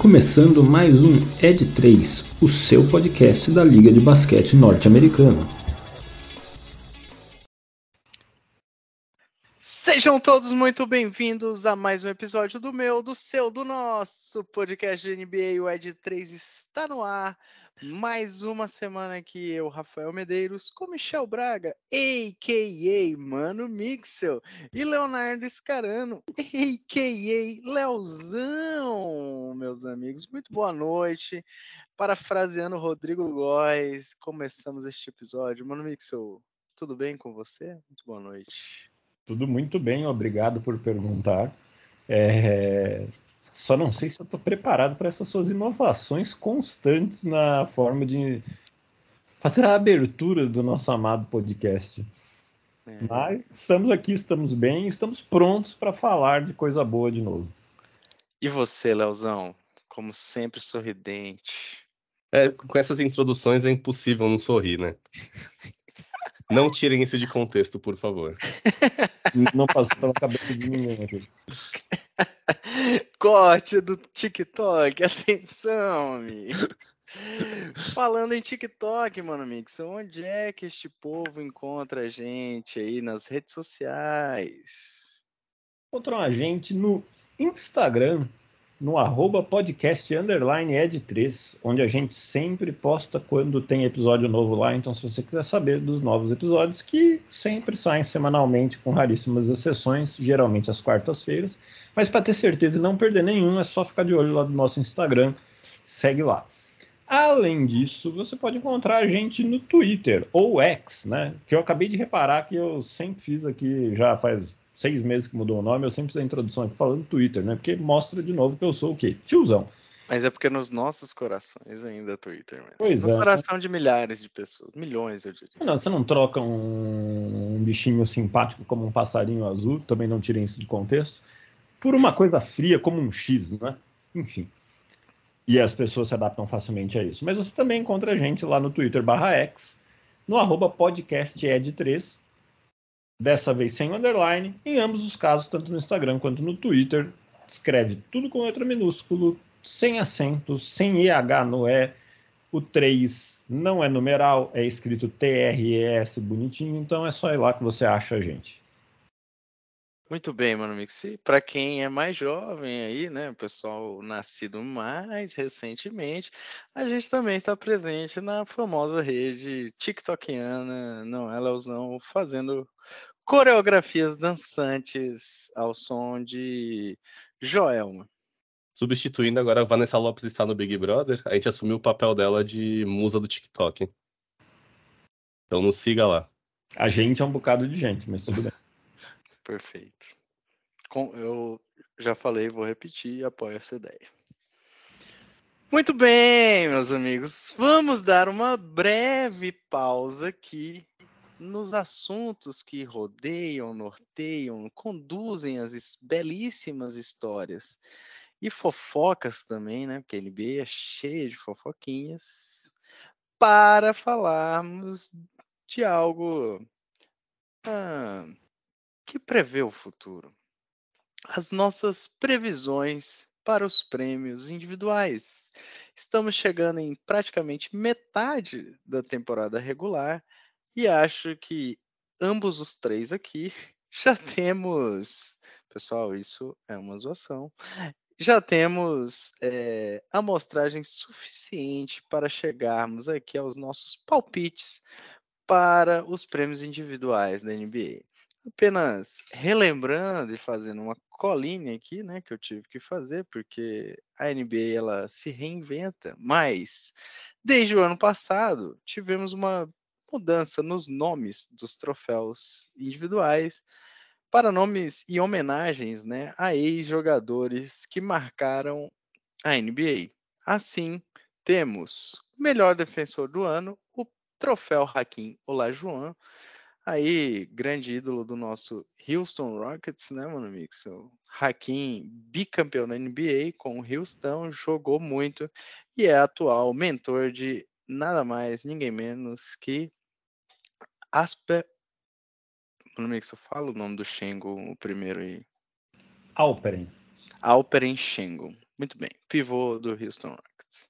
começando mais um Ed 3, o seu podcast da Liga de Basquete Norte-Americana. Sejam todos muito bem-vindos a mais um episódio do meu, do seu, do nosso podcast de NBA. O Ed 3 está no ar. Mais uma semana aqui, eu, Rafael Medeiros, com Michel Braga, a.k.a. Mano Mixel, e Leonardo Scarano, a.k.a. Leozão, meus amigos. Muito boa noite. Parafraseando Rodrigo Góes, começamos este episódio. Mano Mixel, tudo bem com você? Muito boa noite. Tudo muito bem, obrigado por perguntar. É, só não sei se eu estou preparado para essas suas inovações constantes na forma de fazer a abertura do nosso amado podcast. É. Mas estamos aqui, estamos bem, estamos prontos para falar de coisa boa de novo. E você, Leozão? Como sempre, sorridente. É, com essas introduções é impossível não sorrir, né? Não tirem isso de contexto, por favor. Não passou pela cabeça de ninguém aqui. Corte do TikTok, atenção, amigo. Falando em TikTok, mano, Mix, onde é que este povo encontra a gente aí nas redes sociais? Encontram a gente no Instagram, no arroba podcast underline ed3, onde a gente sempre posta quando tem episódio novo lá. Então, se você quiser saber dos novos episódios, que sempre saem semanalmente, com raríssimas exceções, geralmente às quartas-feiras. Mas para ter certeza e não perder nenhum, é só ficar de olho lá no nosso Instagram. Segue lá. Além disso, você pode encontrar a gente no Twitter ou X, né? Que eu acabei de reparar que eu sempre fiz aqui já faz seis meses que mudou o nome, eu sempre fiz a introdução aqui falando Twitter, né? Porque mostra de novo que eu sou o quê? Tiozão. Mas é porque nos nossos corações ainda é Twitter mesmo. Pois no é. coração de milhares de pessoas, milhões, eu diria. Não, você não troca um, um bichinho simpático como um passarinho azul, também não tirem isso de contexto, por uma coisa fria como um X, né? Enfim. E as pessoas se adaptam facilmente a isso. Mas você também encontra a gente lá no Twitter barra X, no arroba podcasted3, dessa vez sem underline, em ambos os casos, tanto no Instagram quanto no Twitter. Escreve tudo com letra minúsculo, sem acento, sem EH no E. O 3 não é numeral, é escrito T-R-E-S bonitinho, então é só ir lá que você acha a gente. Muito bem, mano Mix. Para quem é mais jovem aí, né, o pessoal nascido mais recentemente, a gente também está presente na famosa rede TikTokiana, não é, Leozão, fazendo coreografias dançantes ao som de Joelma. Substituindo agora a Vanessa Lopes está no Big Brother, a gente assumiu o papel dela de musa do TikTok. Então nos siga lá. A gente é um bocado de gente, mas tudo bem. Perfeito. Com, eu já falei, vou repetir, apoio essa ideia. Muito bem, meus amigos. Vamos dar uma breve pausa aqui nos assuntos que rodeiam, norteiam, conduzem as belíssimas histórias e fofocas também, né? Porque a NBA é cheia de fofoquinhas, para falarmos de algo ah, que prevê o futuro. As nossas previsões para os prêmios individuais. Estamos chegando em praticamente metade da temporada regular e acho que ambos os três aqui já temos. Pessoal, isso é uma zoação. Já temos é, amostragem suficiente para chegarmos aqui aos nossos palpites para os prêmios individuais da NBA. Apenas relembrando e fazendo uma colinha aqui, né, que eu tive que fazer, porque a NBA ela se reinventa, mas desde o ano passado tivemos uma mudança nos nomes dos troféus individuais para nomes e homenagens né, a ex-jogadores que marcaram a NBA. Assim, temos o melhor defensor do ano, o troféu Hakim Olajuwon, aí grande ídolo do nosso Houston Rockets, né, mano Mix? O Hakim, bicampeão na NBA com o Houston, jogou muito e é atual mentor de nada mais, ninguém menos que Asper. Mano Mix, eu falo o nome do Shengo o primeiro aí. Alperen. Alperen Shengo. Muito bem, pivô do Houston Rockets.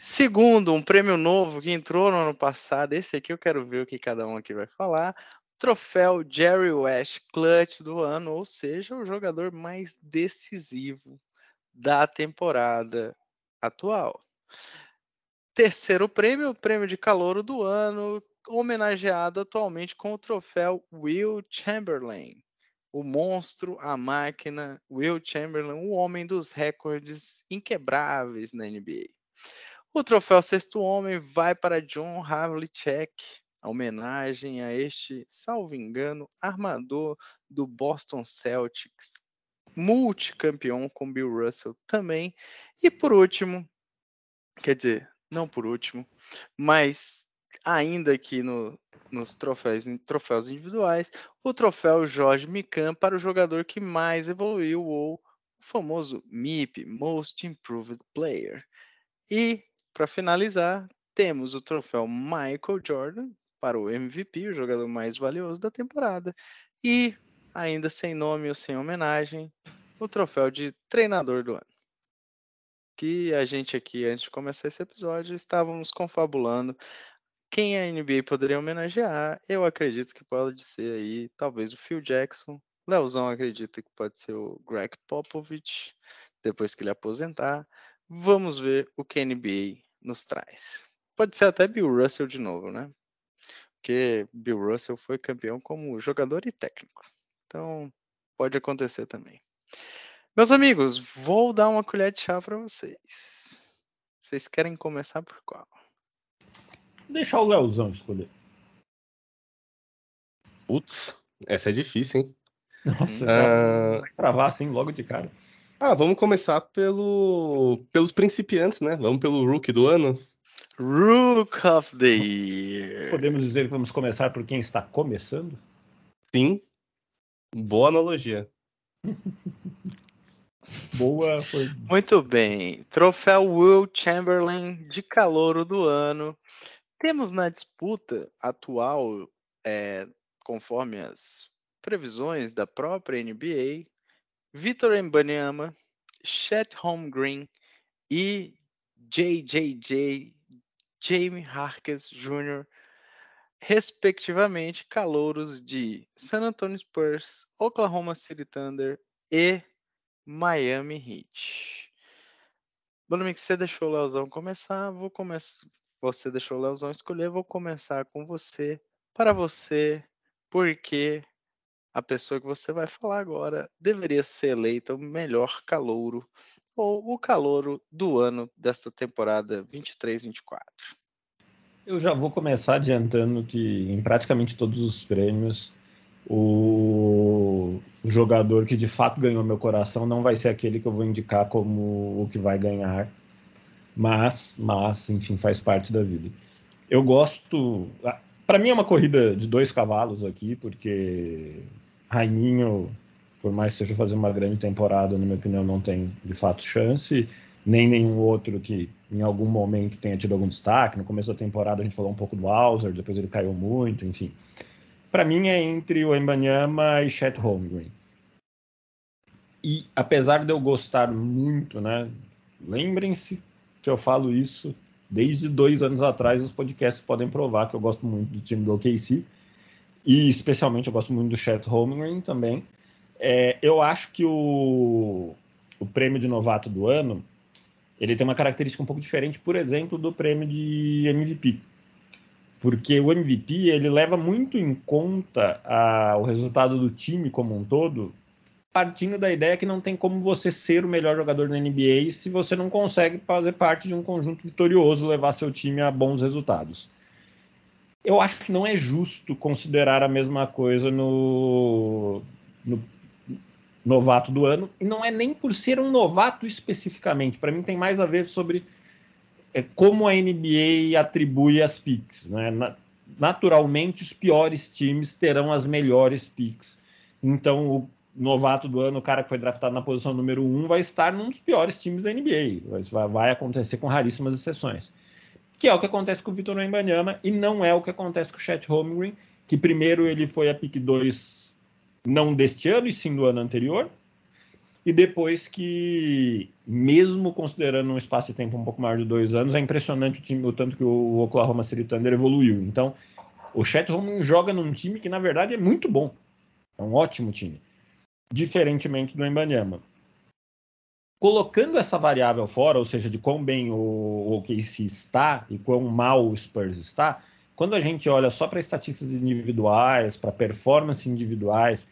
Segundo, um prêmio novo que entrou no ano passado. Esse aqui eu quero ver o que cada um aqui vai falar. Troféu Jerry West Clutch do ano, ou seja, o jogador mais decisivo da temporada atual. Terceiro prêmio, o prêmio de calouro do ano, homenageado atualmente com o troféu Will Chamberlain. O monstro, a máquina, Will Chamberlain, o homem dos recordes inquebráveis na NBA. O troféu Sexto Homem vai para John Havlicek, a homenagem a este, salvo engano, armador do Boston Celtics, multicampeão com Bill Russell também. E por último, quer dizer, não por último, mas ainda aqui no, nos troféus, troféus individuais, o troféu Jorge Mikan para o jogador que mais evoluiu, ou o famoso MIP, Most Improved Player. E, para finalizar, temos o troféu Michael Jordan para o MVP, o jogador mais valioso da temporada. E, ainda sem nome ou sem homenagem, o troféu de treinador do ano que a gente aqui, antes de começar esse episódio, estávamos confabulando quem a NBA poderia homenagear. Eu acredito que pode ser aí, talvez o Phil Jackson. Leozão acredita que pode ser o Greg Popovich, depois que ele aposentar. Vamos ver o que a NBA nos traz. Pode ser até Bill Russell de novo, né? Porque Bill Russell foi campeão como jogador e técnico. Então, pode acontecer também. Meus amigos, vou dar uma colher de chá para vocês. Vocês querem começar por qual? Deixar o Leozão escolher. Putz, essa é difícil, hein? Nossa, uh... vai cravar assim logo de cara. Ah, vamos começar pelo pelos principiantes, né? Vamos pelo Rook do ano. Rook of the Year. Podemos dizer que vamos começar por quem está começando? Sim. Boa analogia. Boa. Foi... Muito bem. Troféu Will Chamberlain de calouro do ano. Temos na disputa atual, é, conforme as previsões da própria NBA, Vitor Embanyama, Chet Holmgren e JJJ Jamie Harkes Jr., respectivamente, calouros de San Antonio Spurs, Oklahoma City Thunder e Miami Heat. Bruno você deixou o Leozão começar, vou começar. Você deixou o Leozão escolher, vou começar com você. Para você, porque a pessoa que você vai falar agora deveria ser eleita o melhor calouro ou o calouro do ano dessa temporada 23-24. Eu já vou começar adiantando que em praticamente todos os prêmios o jogador que de fato ganhou meu coração não vai ser aquele que eu vou indicar como o que vai ganhar, mas, mas, enfim, faz parte da vida. Eu gosto. Para mim é uma corrida de dois cavalos aqui, porque Raininho, por mais que esteja fazendo uma grande temporada, na minha opinião, não tem de fato chance, nem nenhum outro que em algum momento tenha tido algum destaque. No começo da temporada a gente falou um pouco do Hauser, depois ele caiu muito, enfim para mim é entre o Embanyama e Chet Holmgren. E apesar de eu gostar muito, né? Lembrem-se que eu falo isso desde dois anos atrás. Os podcasts podem provar que eu gosto muito do time do OKC e especialmente eu gosto muito do Chet Holmgren também. É, eu acho que o, o prêmio de novato do ano ele tem uma característica um pouco diferente, por exemplo, do prêmio de MVP porque o MVP ele leva muito em conta a, o resultado do time como um todo, partindo da ideia que não tem como você ser o melhor jogador da NBA se você não consegue fazer parte de um conjunto vitorioso, levar seu time a bons resultados. Eu acho que não é justo considerar a mesma coisa no, no novato do ano, e não é nem por ser um novato especificamente. Para mim, tem mais a ver sobre é como a NBA atribui as picks. Né? Naturalmente, os piores times terão as melhores picks. Então, o novato do ano, o cara que foi draftado na posição número um, vai estar num dos piores times da NBA. Vai, vai acontecer com raríssimas exceções. Que é o que acontece com o Vitor Wembanyama e não é o que acontece com o Chet Holmgren, que primeiro ele foi a pick 2 não deste ano, e sim do ano anterior. e depois que, mesmo considerando um espaço de tempo um pouco maior de dois anos, é impressionante o, time, o tanto que o Oklahoma City Thunder evoluiu. Então, o Chet Holmgren joga num time que, na verdade, é muito bom. É um ótimo time. Diferentemente do Embanyama. Colocando essa variável fora, ou seja, de quão bem o OKC está e quão mal o Spurs está, quando a gente olha só para estatísticas individuais, para performance individuais,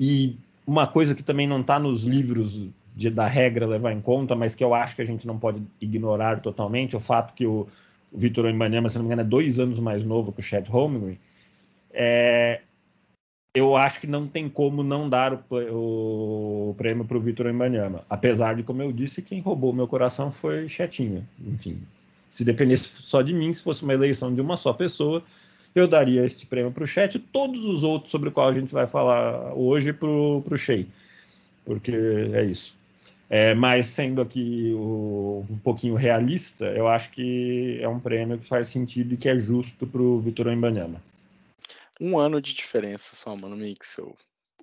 e uma coisa que também não está nos livros de, da regra levar em conta, mas que eu acho que a gente não pode ignorar totalmente, o fato que o, o Vitor Embanyama, se não me engano, é dois anos mais novo que o Chad Holmgren, é, eu acho que não tem como não dar o, o prêmio para o Vitor Embanyama. Apesar de, como eu disse, quem roubou meu coração foi Chetinho. Enfim, se dependesse só de mim, se fosse uma eleição de uma só pessoa, eu daria este prêmio para o Chet e todos os outros sobre o qual a gente vai falar hoje para o Shea. Porque é isso. É, mas sendo aqui o, um pouquinho realista, eu acho que é um prêmio que faz sentido e que é justo para o Vitor Embanyama. Um ano de diferença só, mano, Mixel.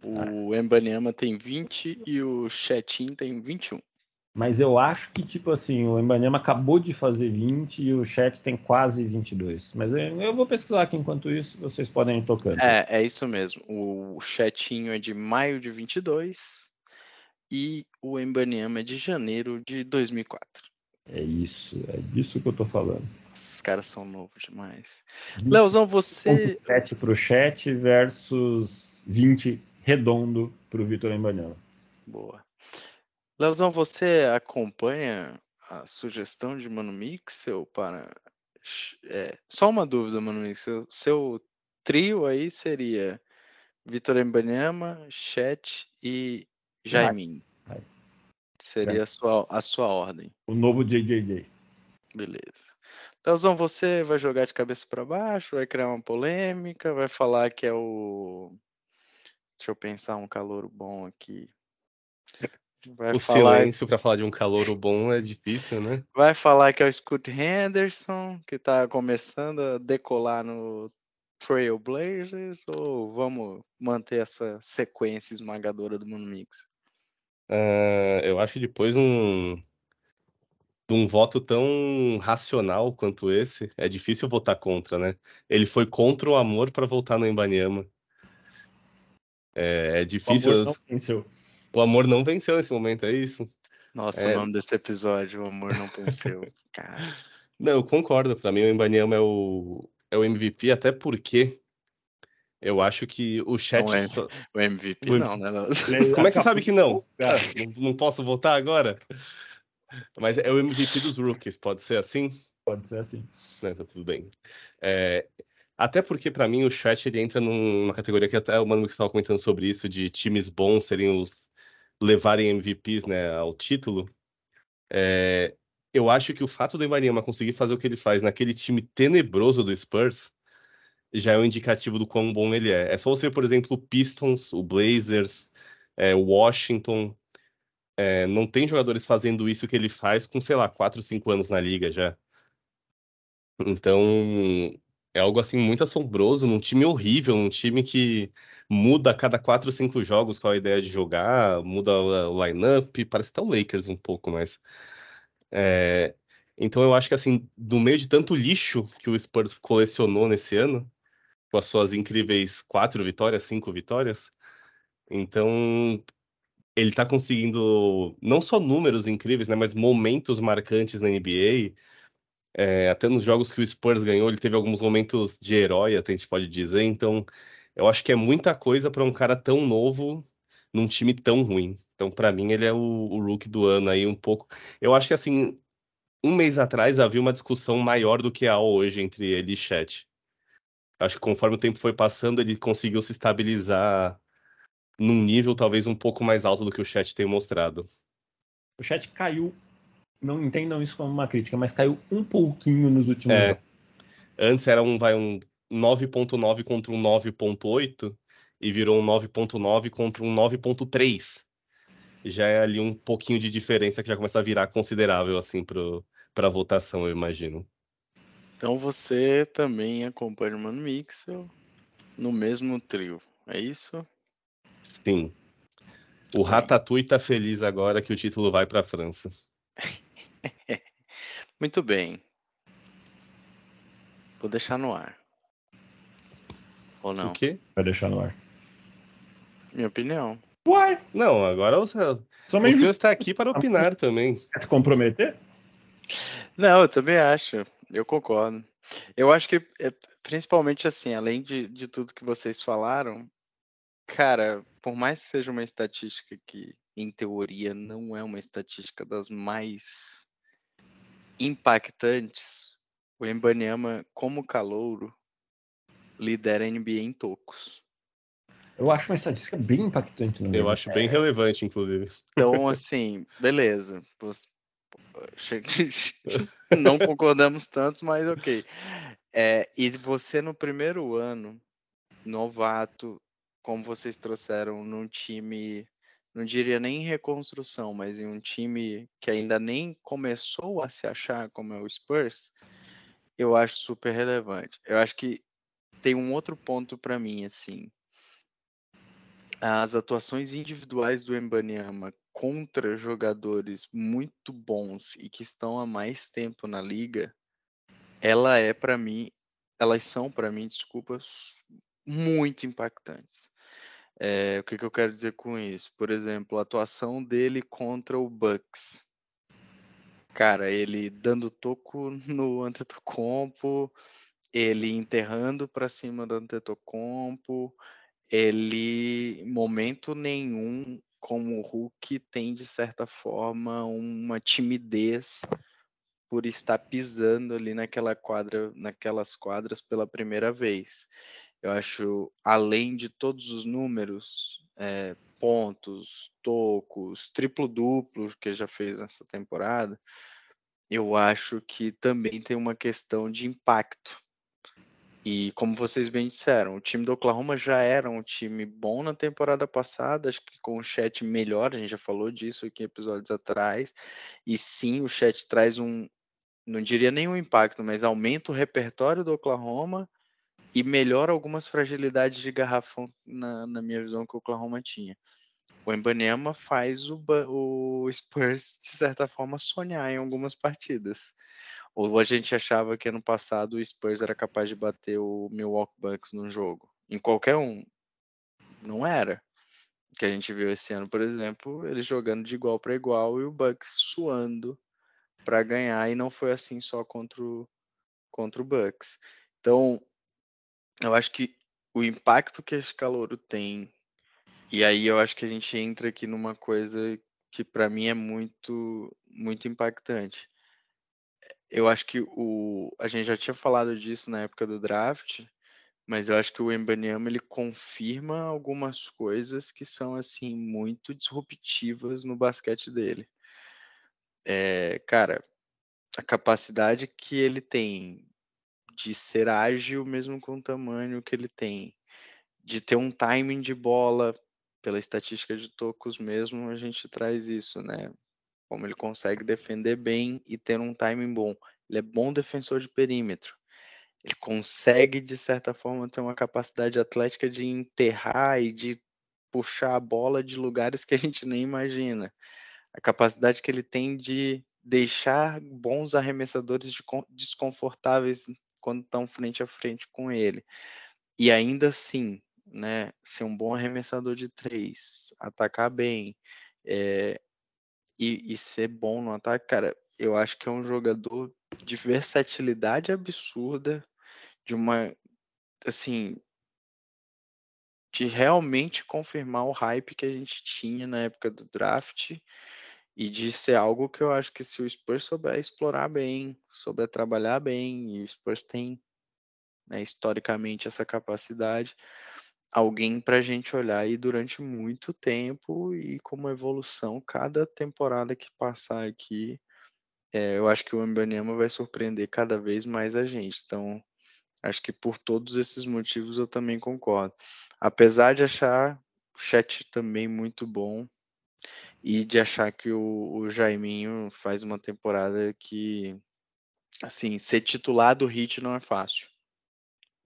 O ah. Embanyama tem 20 e o Chetin tem 21. Mas eu acho que, tipo assim, o Embanyama acabou de fazer 20 e o Chet tem quase 22. Mas eu vou pesquisar aqui enquanto isso, vocês podem ir tocando. É, é isso mesmo. O Chetinho é de maio de 22 e o Embanyama é de janeiro de 2004. É isso, é disso que eu tô falando. Esses caras são novos demais. Leozão, você. 7 pro chat versus 20 redondo pro Vitor Embanyama. Boa. Leozão, você acompanha a sugestão de Mano Mixel para. É, só uma dúvida, Mano Mixel. Seu trio aí seria Vitor Embanyama, Chet e Jaimin. Seria a sua, a sua ordem. O novo JJJ. Beleza. Leozão, você vai jogar de cabeça para baixo, vai criar uma polêmica, vai falar que é o. Deixa eu pensar um calor bom aqui. Vai o falar... silêncio para falar de um calor bom é difícil, né? Vai falar que é o Scott Henderson, que está começando a decolar no Trail Blazers, ou vamos manter essa sequência esmagadora do Mundo Mix? Uh, eu acho que depois um, um voto tão racional quanto esse, é difícil votar contra, né? Ele foi contra o amor para votar no Embanyama. É, é difícil. O amor não venceu. O amor não venceu nesse momento, é isso? Nossa, é... o nome desse episódio, o amor não venceu. Cara. Não, eu concordo. Para mim, o Embanyama é o, é o MVP, até porque eu acho que o chat. Não é só... o MVP, o... não, né? Como é que você sabe que não? Ah, não, não posso votar agora? Mas é o MVP dos rookies, pode ser assim? Pode ser assim. É, tá tudo bem. É, até porque, para mim, o chat ele entra numa categoria que até o Mano que estava comentando sobre isso, de times bons serem os levarem MVPs né, ao título, é, eu acho que o fato do Embanyama conseguir fazer o que ele faz naquele time tenebroso do Spurs já é um indicativo do quão bom ele é. É só você, por exemplo, o Pistons, o Blazers, é, o Washington. É, não tem jogadores fazendo isso que ele faz com, sei lá, 4, 5 anos na liga já. Então, é algo assim muito assombroso, num time horrível, num time que muda a cada quatro, cinco jogos qual a ideia de jogar, muda o line-up, parece até o Lakers um pouco, mas. É... Então eu acho que assim, do meio de tanto lixo que o Spurs colecionou nesse ano, com as suas incríveis quatro vitórias, cinco vitórias, então ele tá conseguindo não só números incríveis, né, mas momentos marcantes na NBA é, até nos jogos que o Spurs ganhou, ele teve alguns momentos de herói, até a gente pode dizer. Então, eu acho que é muita coisa para um cara tão novo num time tão ruim. Então, para mim, ele é o, o rookie do ano aí um pouco. Eu acho que assim, um mês atrás havia uma discussão maior do que há hoje entre ele e Chet. Acho que conforme o tempo foi passando, ele conseguiu se estabilizar num nível talvez um pouco mais alto do que o Chet tem mostrado. O Chet caiu não entendam isso como uma crítica, mas caiu um pouquinho nos últimos é. anos. Antes era um, vai, um 9.9 contra um 9.8 e virou um 9.9 contra um 9.3. Já é ali um pouquinho de diferença que já começa a virar considerável assim para a votação, eu imagino. Então você também acompanha o Mano Mixel no mesmo trio, é isso? Sim. O Ratatouille tá feliz agora que o título vai para a França. Muito bem. Vou deixar no ar. Ou não? O quê? Vai deixar no ar. Minha opinião. Uai! Não, agora o, o Somente senhor está aqui para opinar também. quer se comprometer? Não, eu também acho. Eu concordo. Eu acho que, é, principalmente assim, além de, de tudo que vocês falaram, cara, por mais que seja uma estatística que, em teoria, não é uma estatística das mais impactantes, o Embanyama, como calouro, lidera a NBA em tocos. Eu acho uma estatística bem impactante no Eu acho bem relevante, inclusive. Então, assim, beleza. Não concordamos tanto, mas ok. É, e você no primeiro ano, novato, como vocês trouxeram num time, não diria nem em reconstrução, mas em um time que ainda nem começou a se achar como é o Spurs, eu acho super relevante. Eu acho que tem um outro ponto para mim, assim. As atuações individuais do Embanyama contra jogadores muito bons e que estão há mais tempo na liga, ela é para mim, elas são para mim, desculpas, muito impactantes. É, o que, que eu quero dizer com isso? Por exemplo, a atuação dele contra o Bucks. Cara, ele dando toco no Antetokounmpo, ele enterrando para cima do Antetokounmpo, ele, momento nenhum, como o Hulk, tem de certa forma uma timidez por estar pisando ali naquela quadra, naquelas quadras pela primeira vez. Eu acho, além de todos os números, é, pontos, tocos, triplo-duplo que já fez nessa temporada, eu acho que também tem uma questão de impacto. E como vocês bem disseram, o time do Oklahoma já era um time bom na temporada passada, acho que com o chat melhor, a gente já falou disso aqui episódios atrás. E sim, o chat traz um, não diria nenhum impacto, mas aumenta o repertório do Oklahoma e melhora algumas fragilidades de garrafão, na, na minha visão, que o Oklahoma tinha. O Embanyama faz o, o Spurs, de certa forma, sonhar em algumas partidas. Ou a gente achava que ano passado o Spurs era capaz de bater o Milwaukee Bucks num jogo. Em qualquer um. Não era. O que a gente viu esse ano, por exemplo, eles jogando de igual para igual e o Bucks suando para ganhar. E não foi assim só contra o, contra o Bucks. Então, eu acho que o impacto que esse calouro tem, e aí eu acho que a gente entra aqui numa coisa que para mim é muito, muito impactante. Eu acho que o, a gente já tinha falado disso na época do draft, mas eu acho que o Embanyama ele confirma algumas coisas que são assim muito disruptivas no basquete dele. É, cara, a capacidade que ele tem de ser ágil mesmo com o tamanho que ele tem, de ter um timing de bola, pela estatística de tocos mesmo, a gente traz isso, né? Como ele consegue defender bem e ter um timing bom. Ele é bom defensor de perímetro. Ele consegue, de certa forma, ter uma capacidade atlética de enterrar e de puxar a bola de lugares que a gente nem imagina. A capacidade que ele tem de deixar bons arremessadores de con- desconfortáveis quando estão frente a frente com ele. E ainda assim, né, ser um bom arremessador de três, atacar bem, é, e, e ser bom no ataque, cara, eu acho que é um jogador de versatilidade absurda, de uma, assim, de realmente confirmar o hype que a gente tinha na época do draft e de ser algo que eu acho que se o Spurs souber explorar bem, souber trabalhar bem, e o Spurs tem, né, historicamente essa capacidade, alguém para a gente olhar aí durante muito tempo e com uma evolução cada temporada que passar aqui, é, eu acho que o Mbanyama vai surpreender cada vez mais a gente. Então, acho que por todos esses motivos eu também concordo. Apesar de achar o chat também muito bom e de achar que o, o Jaiminho faz uma temporada que, assim, ser titular do Hit não é fácil.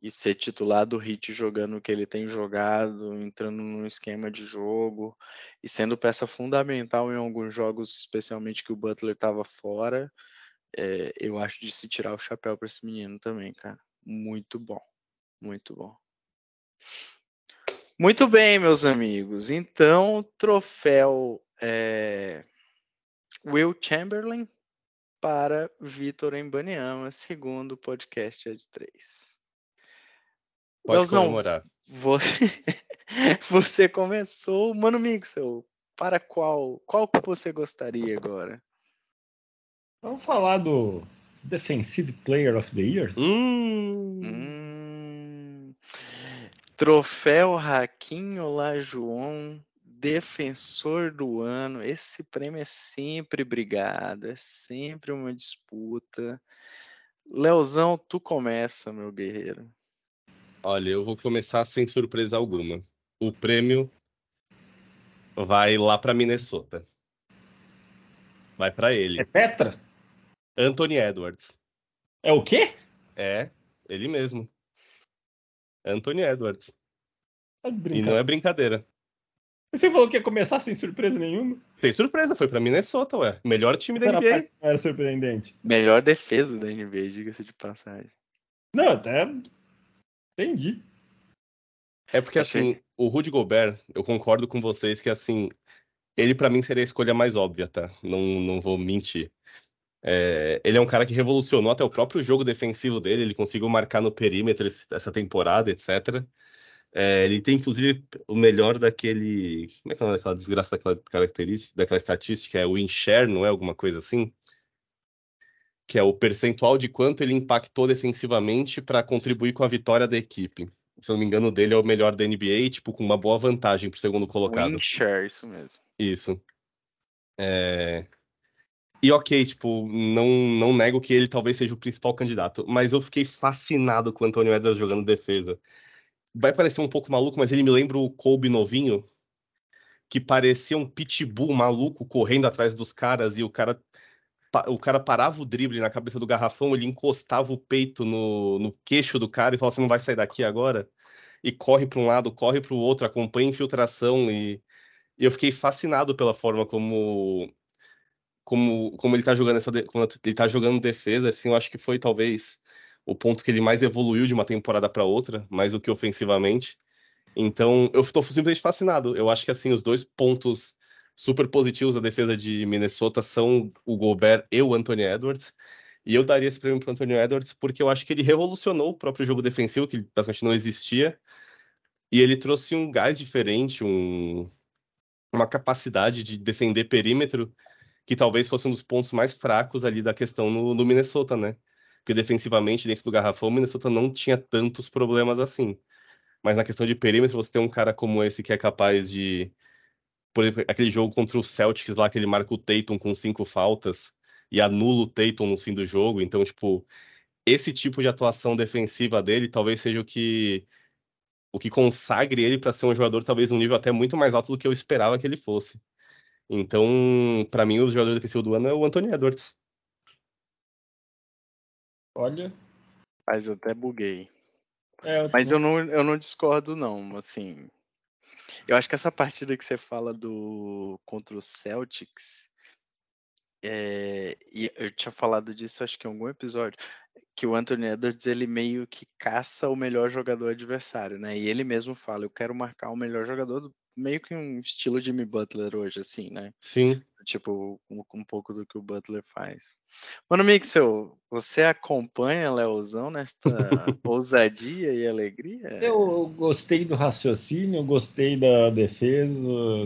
e ser titular do Hit jogando o que ele tem jogado, entrando num esquema de jogo e sendo peça fundamental em alguns jogos, especialmente que o Butler estava fora, é, eu acho de se tirar o chapéu para esse menino também, cara. Muito bom, muito bom. Muito bem, meus amigos. Então, troféu é... Will Chamberlain para Vitor Embaniama, segundo o podcast Ed 3. Pode Leozão, comemorar. Você, você começou, Mano Mixel. Para qual, qual que você gostaria agora? Vamos falar do Defensive Player of the Year? Hum. Hum. Troféu Raquinho Lajoon, Defensor do Ano. Esse prêmio é sempre brigado, é sempre uma disputa. Leozão, tu começa, meu guerreiro. Olha, eu vou começar sem surpresa alguma. O prêmio vai lá para Minnesota. Vai para ele. É Petra? Anthony Edwards. É o quê? É, ele mesmo. Anthony Edwards. É e não é brincadeira. Você falou que ia começar sem surpresa nenhuma? Sem surpresa, foi para Minnesota, ué. Melhor time da NBA. Era, era surpreendente. Melhor defesa da NBA, diga-se de passagem. Não, até Entendi. É porque, assim, o Rudy Gobert, eu concordo com vocês que, assim, ele para mim seria a escolha mais óbvia, tá? Não, não vou mentir. É, ele é um cara que revolucionou até o próprio jogo defensivo dele, ele conseguiu marcar no perímetro essa temporada, etc. É, ele tem, inclusive, o melhor daquele. Como é que é daquela desgraça daquela característica, daquela estatística? É o win share, não é alguma coisa assim? que é o percentual de quanto ele impactou defensivamente para contribuir com a vitória da equipe. Se eu não me engano, dele é o melhor da NBA, tipo, com uma boa vantagem para o segundo colocado. Share, isso mesmo. Isso. É... E ok, tipo, não, não nego que ele talvez seja o principal candidato, mas eu fiquei fascinado com o Antônio Edwards jogando defesa. Vai parecer um pouco maluco, mas ele me lembra o Kobe novinho, que parecia um pitbull maluco correndo atrás dos caras e o cara o cara parava o drible na cabeça do garrafão, ele encostava o peito no, no queixo do cara e falava: Você não vai sair daqui agora? E corre para um lado, corre para o outro, acompanha a infiltração. E, e, eu fiquei fascinado pela forma como, como, como ele está jogando essa como ele tá jogando defesa. Assim, eu acho que foi talvez o ponto que ele mais evoluiu de uma temporada para outra, mais do que ofensivamente. Então, eu estou simplesmente fascinado. Eu acho que assim os dois pontos super positivos da defesa de Minnesota são o Gobert e o Anthony Edwards. E eu daria esse prêmio para o Anthony Edwards porque eu acho que ele revolucionou o próprio jogo defensivo, que basicamente não existia. E ele trouxe um gás diferente, um, uma capacidade de defender perímetro que talvez fosse um dos pontos mais fracos ali da questão no, no Minnesota, né? Porque defensivamente, dentro do garrafão, o Minnesota não tinha tantos problemas assim. Mas na questão de perímetro, você tem um cara como esse que é capaz de por exemplo, aquele jogo contra o Celtics lá, que ele marca o Tatum com cinco faltas e anula o Tatum no fim do jogo. Então, tipo, esse tipo de atuação defensiva dele talvez seja o que o que consagre ele para ser um jogador talvez um nível até muito mais alto do que eu esperava que ele fosse. Então, para mim, o jogador defensivo do ano é o Anthony Edwards. Olha. Mas eu até buguei. É, eu Mas eu não, eu não discordo, não. Assim, eu acho que essa partida que você fala do contra o Celtics, é, e eu tinha falado disso acho que em algum episódio, que o Anthony Edwards ele meio que caça o melhor jogador adversário, né? E ele mesmo fala, eu quero marcar o melhor jogador do, meio que um estilo Jimmy Butler hoje, assim, né? Sim. Tipo, um, um pouco do que o Butler faz. Mano, Mixel, você acompanha Leozão nesta ousadia e alegria? Eu gostei do raciocínio, gostei da defesa,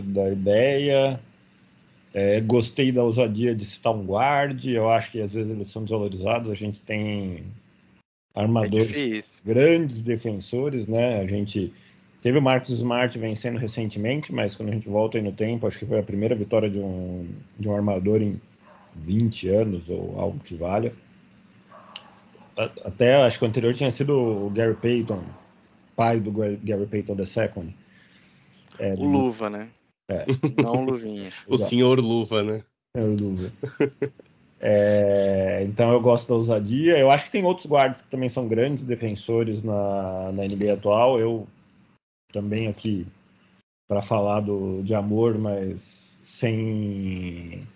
da ideia, é, gostei da ousadia de citar um guard. Eu acho que às vezes eles são desvalorizados. A gente tem é armadores é grandes defensores, né? A gente Teve o Marcos Smart vencendo recentemente, mas quando a gente volta aí no tempo, acho que foi a primeira vitória de um, de um armador em 20 anos ou algo que valha. Até acho que o anterior tinha sido o Gary Payton, pai do Gary Payton II. É, o Luva, né? É. Não o Luvinha. o senhor Luva, né? É o Luva. É, então eu gosto da ousadia. Eu acho que tem outros guardas que também são grandes defensores na, na NBA atual. Eu também aqui para falar do, de amor, mas sem,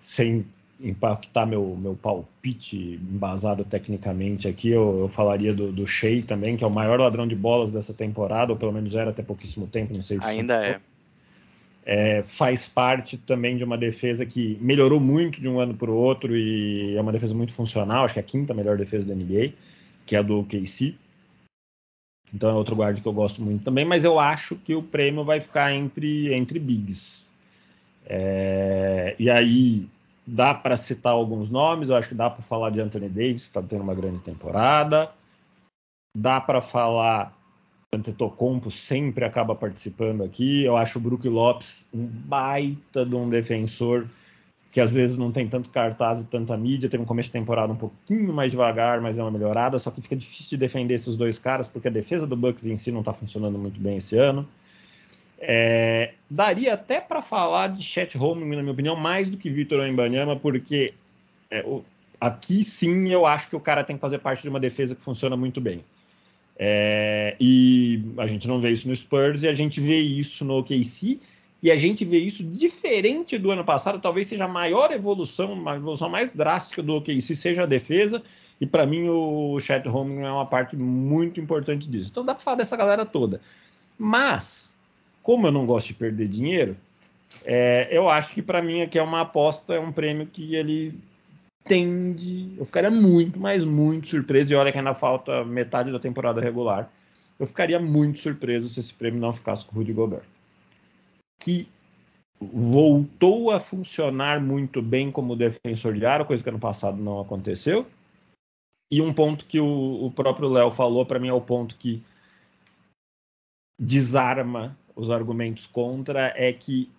sem impactar meu, meu palpite embasado tecnicamente aqui, eu, eu falaria do, do Shea também, que é o maior ladrão de bolas dessa temporada, ou pelo menos era até pouquíssimo tempo, não sei se Ainda é. é. Faz parte também de uma defesa que melhorou muito de um ano para o outro e é uma defesa muito funcional, acho que é a quinta melhor defesa da NBA, que é a do KC. Então é outro guarda que eu gosto muito também, mas eu acho que o prêmio vai ficar entre, entre bigs. É, e aí dá para citar alguns nomes, eu acho que dá para falar de Anthony Davis, que está tendo uma grande temporada. Dá para falar Antetokounmpo sempre acaba participando aqui. Eu acho o Brook Lopes um baita de um defensor que às vezes não tem tanto cartaz e tanta mídia, tem um começo de temporada um pouquinho mais devagar, mas é uma melhorada, só que fica difícil de defender esses dois caras, porque a defesa do Bucks em si não está funcionando muito bem esse ano. É, daria até para falar de Chet Holmgren, na minha opinião, mais do que Vitor Wembanyama, porque é, o, aqui sim eu acho que o cara tem que fazer parte de uma defesa que funciona muito bem. É, e a gente não vê isso no Spurs e a gente vê isso no OKC e a gente vê isso diferente do ano passado, talvez seja a maior evolução, uma evolução mais drástica do que se seja a defesa, e para mim o Chet é uma parte muito importante disso. Então dá para falar dessa galera toda. Mas, como eu não gosto de perder dinheiro, é, eu acho que para mim aqui é uma aposta, é um prêmio que ele tende. Eu ficaria muito, mas muito surpreso, e olha que ainda falta metade da temporada regular. Eu ficaria muito surpreso se esse prêmio não ficasse com o Rudy Gobert que voltou a funcionar muito bem como defensor de área, coisa que ano passado não aconteceu. E um ponto que o, o próprio Léo falou para mim é o ponto que desarma os argumentos contra é que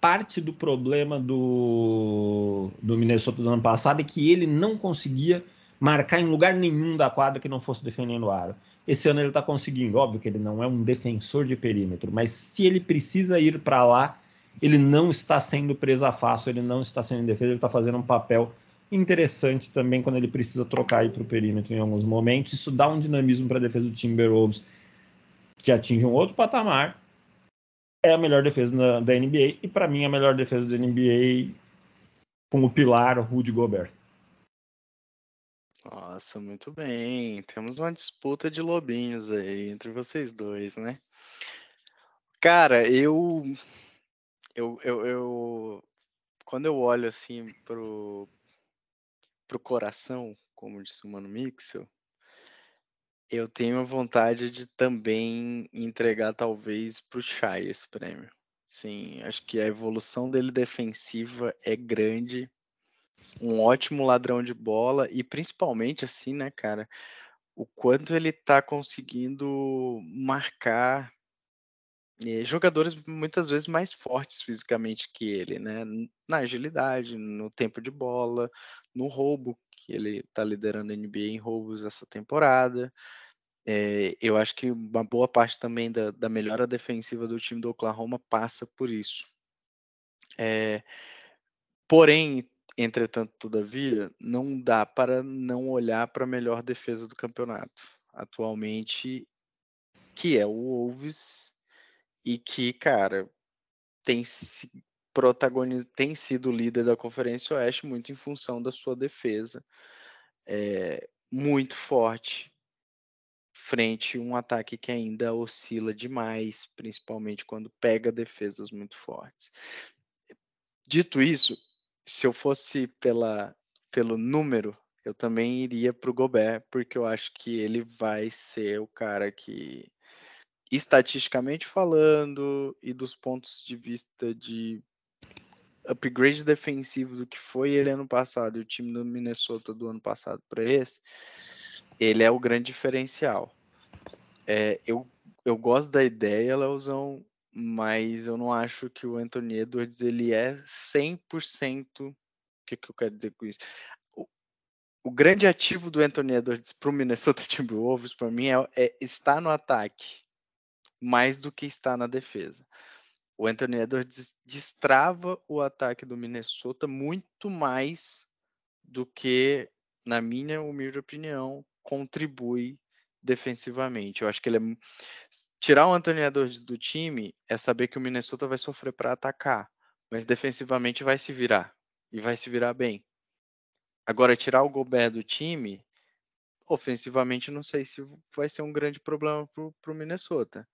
parte do problema do, do Minnesota do ano passado é que ele não conseguia marcar em lugar nenhum da quadra que não fosse defendendo o aro. Esse ano ele está conseguindo, óbvio que ele não é um defensor de perímetro, mas se ele precisa ir para lá, ele não está sendo presa fácil, ele não está sendo em defesa, ele está fazendo um papel interessante também quando ele precisa trocar para o perímetro em alguns momentos. Isso dá um dinamismo para a defesa do Timberwolves que atinge um outro patamar. É a melhor defesa da, da NBA e para mim a melhor defesa da NBA com o pilar Rudy Gobert. Nossa, muito bem. Temos uma disputa de lobinhos aí entre vocês dois, né? Cara, eu, eu, eu, eu quando eu olho assim pro, pro coração, como disse o Mano Mixel, eu tenho a vontade de também entregar talvez pro Shai esse prêmio. Sim, acho que a evolução dele defensiva é grande um ótimo ladrão de bola e principalmente assim, né, cara, o quanto ele tá conseguindo marcar eh, jogadores muitas vezes mais fortes fisicamente que ele, né? Na agilidade, no tempo de bola, no roubo, que ele tá liderando a NBA em roubos essa temporada. É, eu acho que uma boa parte também da, da melhora defensiva do time do Oklahoma passa por isso. É, porém, Entretanto, todavia, não dá para não olhar para a melhor defesa do campeonato atualmente, que é o Wolves, e que, cara, tem se protagoniz... tem sido líder da Conferência Oeste muito em função da sua defesa. É, muito forte frente a um ataque que ainda oscila demais, principalmente quando pega defesas muito fortes. Dito isso, se eu fosse pela, pelo número, eu também iria para o Gobert, porque eu acho que ele vai ser o cara que, estatisticamente falando, e dos pontos de vista de upgrade defensivo do que foi ele ano passado e o time do Minnesota do ano passado para esse, ele é o grande diferencial. É, eu, eu gosto da ideia, Leozão, mas eu não acho que o Anthony Edwards ele é 100%. O que, que eu quero dizer com isso? O, o grande ativo do Anthony Edwards para o Minnesota Timberwolves, para mim, é, é estar no ataque mais do que estar na defesa. O Anthony Edwards destrava o ataque do Minnesota muito mais do que, na minha humilde opinião, contribui defensivamente. Eu acho que ele é. Tirar o Anthony Edwards do time é saber que o Minnesota vai sofrer para atacar, mas defensivamente vai se virar e vai se virar bem. Agora, tirar o Gobert do time, ofensivamente, não sei se vai ser um grande problema para o Minnesota,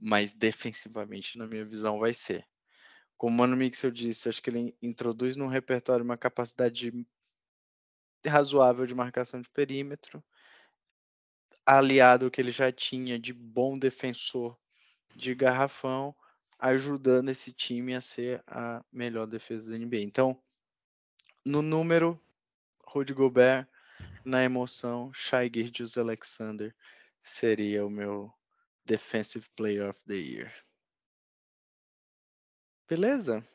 mas defensivamente, na minha visão, vai ser. Como o Mano Mixel disse, acho que ele introduz no repertório uma capacidade razoável de marcação de perímetro, aliado que ele já tinha de bom defensor de garrafão, ajudando esse time a ser a melhor defesa da NBA. Então, no número, Rudy Gobert, na emoção, Shai Gilgeous Alexander seria o meu Defensive Player of the Year. Beleza?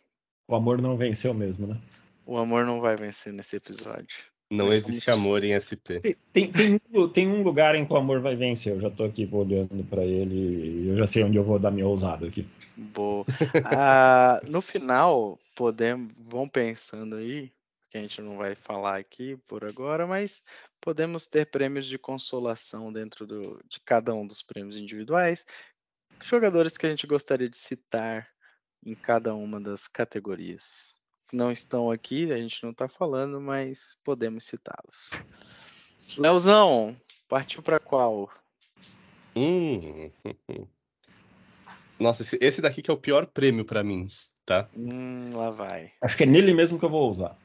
O amor não venceu mesmo, né? O amor não vai vencer nesse episódio. Não existe amor em SP. Tem, tem, tem, um lugar em que o amor vai vencer. Eu já tô aqui olhando para ele e eu já sei onde eu vou dar minha ousada aqui. Boa. Ah, no final, podemos, vão pensando aí, que a gente não vai falar aqui por agora, mas podemos ter prêmios de consolação dentro do, de cada um dos prêmios individuais. Jogadores que a gente gostaria de citar em cada uma das categorias. Não estão aqui, a gente não está falando, mas podemos citá-los. Leozão, partiu para qual? Hum. Nossa, esse, esse, daqui que é o pior prêmio para mim, tá? Hum, lá vai. Acho que é nele mesmo que eu vou usar.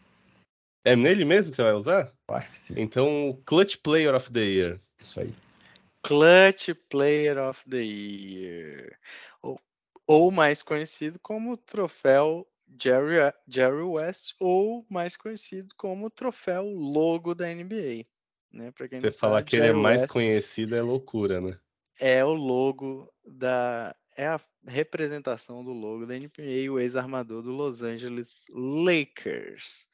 É nele mesmo que você vai usar? Eu acho que sim. Então, Clutch Player of the Year. Isso aí. Clutch Player of the Year ou mais conhecido como troféu Jerry, Jerry West, ou mais conhecido como troféu logo da NBA. Né? Pra quem Você falar sabe, que Jerry ele é mais West conhecido é loucura, né? É o logo da. É a representação do logo da NBA, o ex-armador do Los Angeles Lakers.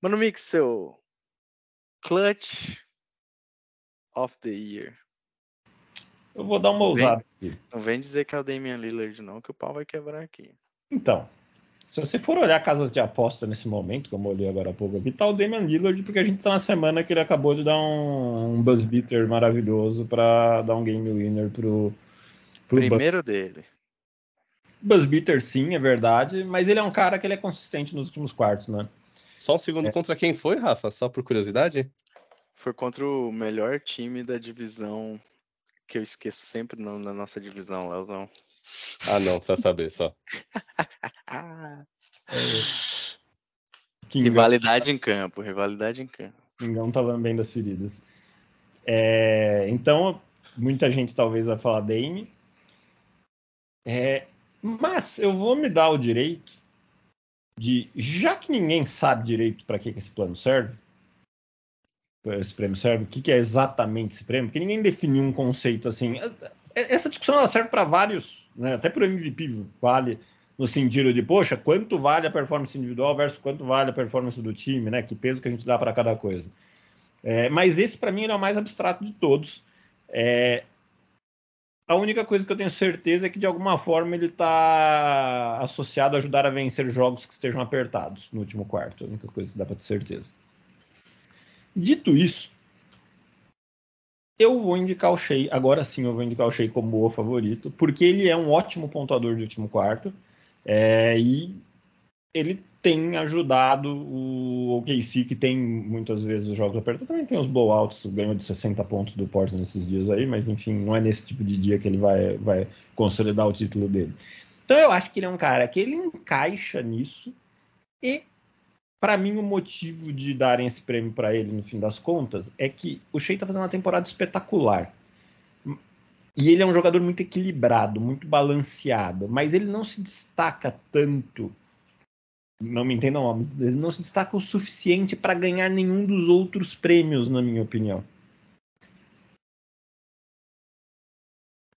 Mano Mixel, Clutch of the Year. Eu vou dar uma ousada aqui. Não vem dizer que é o Damian Lillard, não, que o pau vai quebrar aqui. Então, se você for olhar casas de aposta nesse momento, como eu olhei agora há pouco aqui, tá o Damian Lillard, porque a gente tá na semana que ele acabou de dar um, um buzz beater maravilhoso para dar um game winner pro. pro Primeiro buzz... dele. Buzz beater, sim, é verdade, mas ele é um cara que ele é consistente nos últimos quartos, né? Só um segundo, é. contra quem foi, Rafa? Só por curiosidade? Foi contra o melhor time da divisão que eu esqueço sempre na nossa divisão, Leozão. Ah, não, pra saber só. rivalidade em campo, rivalidade em campo. Kingão tá bem das feridas. É, então, muita gente talvez vai falar Dame. É, mas eu vou me dar o direito de, já que ninguém sabe direito para que, que esse plano serve, esse prêmio serve, o que, que é exatamente esse prêmio, porque ninguém definiu um conceito assim. É, é, essa discussão ela serve para vários, né? até para o MVP vale no sentido de, poxa, quanto vale a performance individual versus quanto vale a performance do time, né? Que peso que a gente dá para cada coisa. É, mas esse, para mim, é o mais abstrato de todos. É, a única coisa que eu tenho certeza é que, de alguma forma, ele está associado a ajudar a vencer jogos que estejam apertados no último quarto. É a única coisa que dá para ter certeza. Dito isso, eu vou indicar o Shea, agora sim eu vou indicar o Shea como o favorito, porque ele é um ótimo pontuador de último quarto é, e ele tem ajudado o OKC, que tem muitas vezes os jogos apertados, também tem os blowouts, ganhou de 60 pontos do Portland nesses dias aí, mas enfim, não é nesse tipo de dia que ele vai, vai consolidar o título dele. Então eu acho que ele é um cara que ele encaixa nisso e para mim, o motivo de darem esse prêmio para ele, no fim das contas, é que o Shea está fazendo uma temporada espetacular. E ele é um jogador muito equilibrado, muito balanceado, mas ele não se destaca tanto. Não me entendam, mas ele não se destaca o suficiente para ganhar nenhum dos outros prêmios, na minha opinião.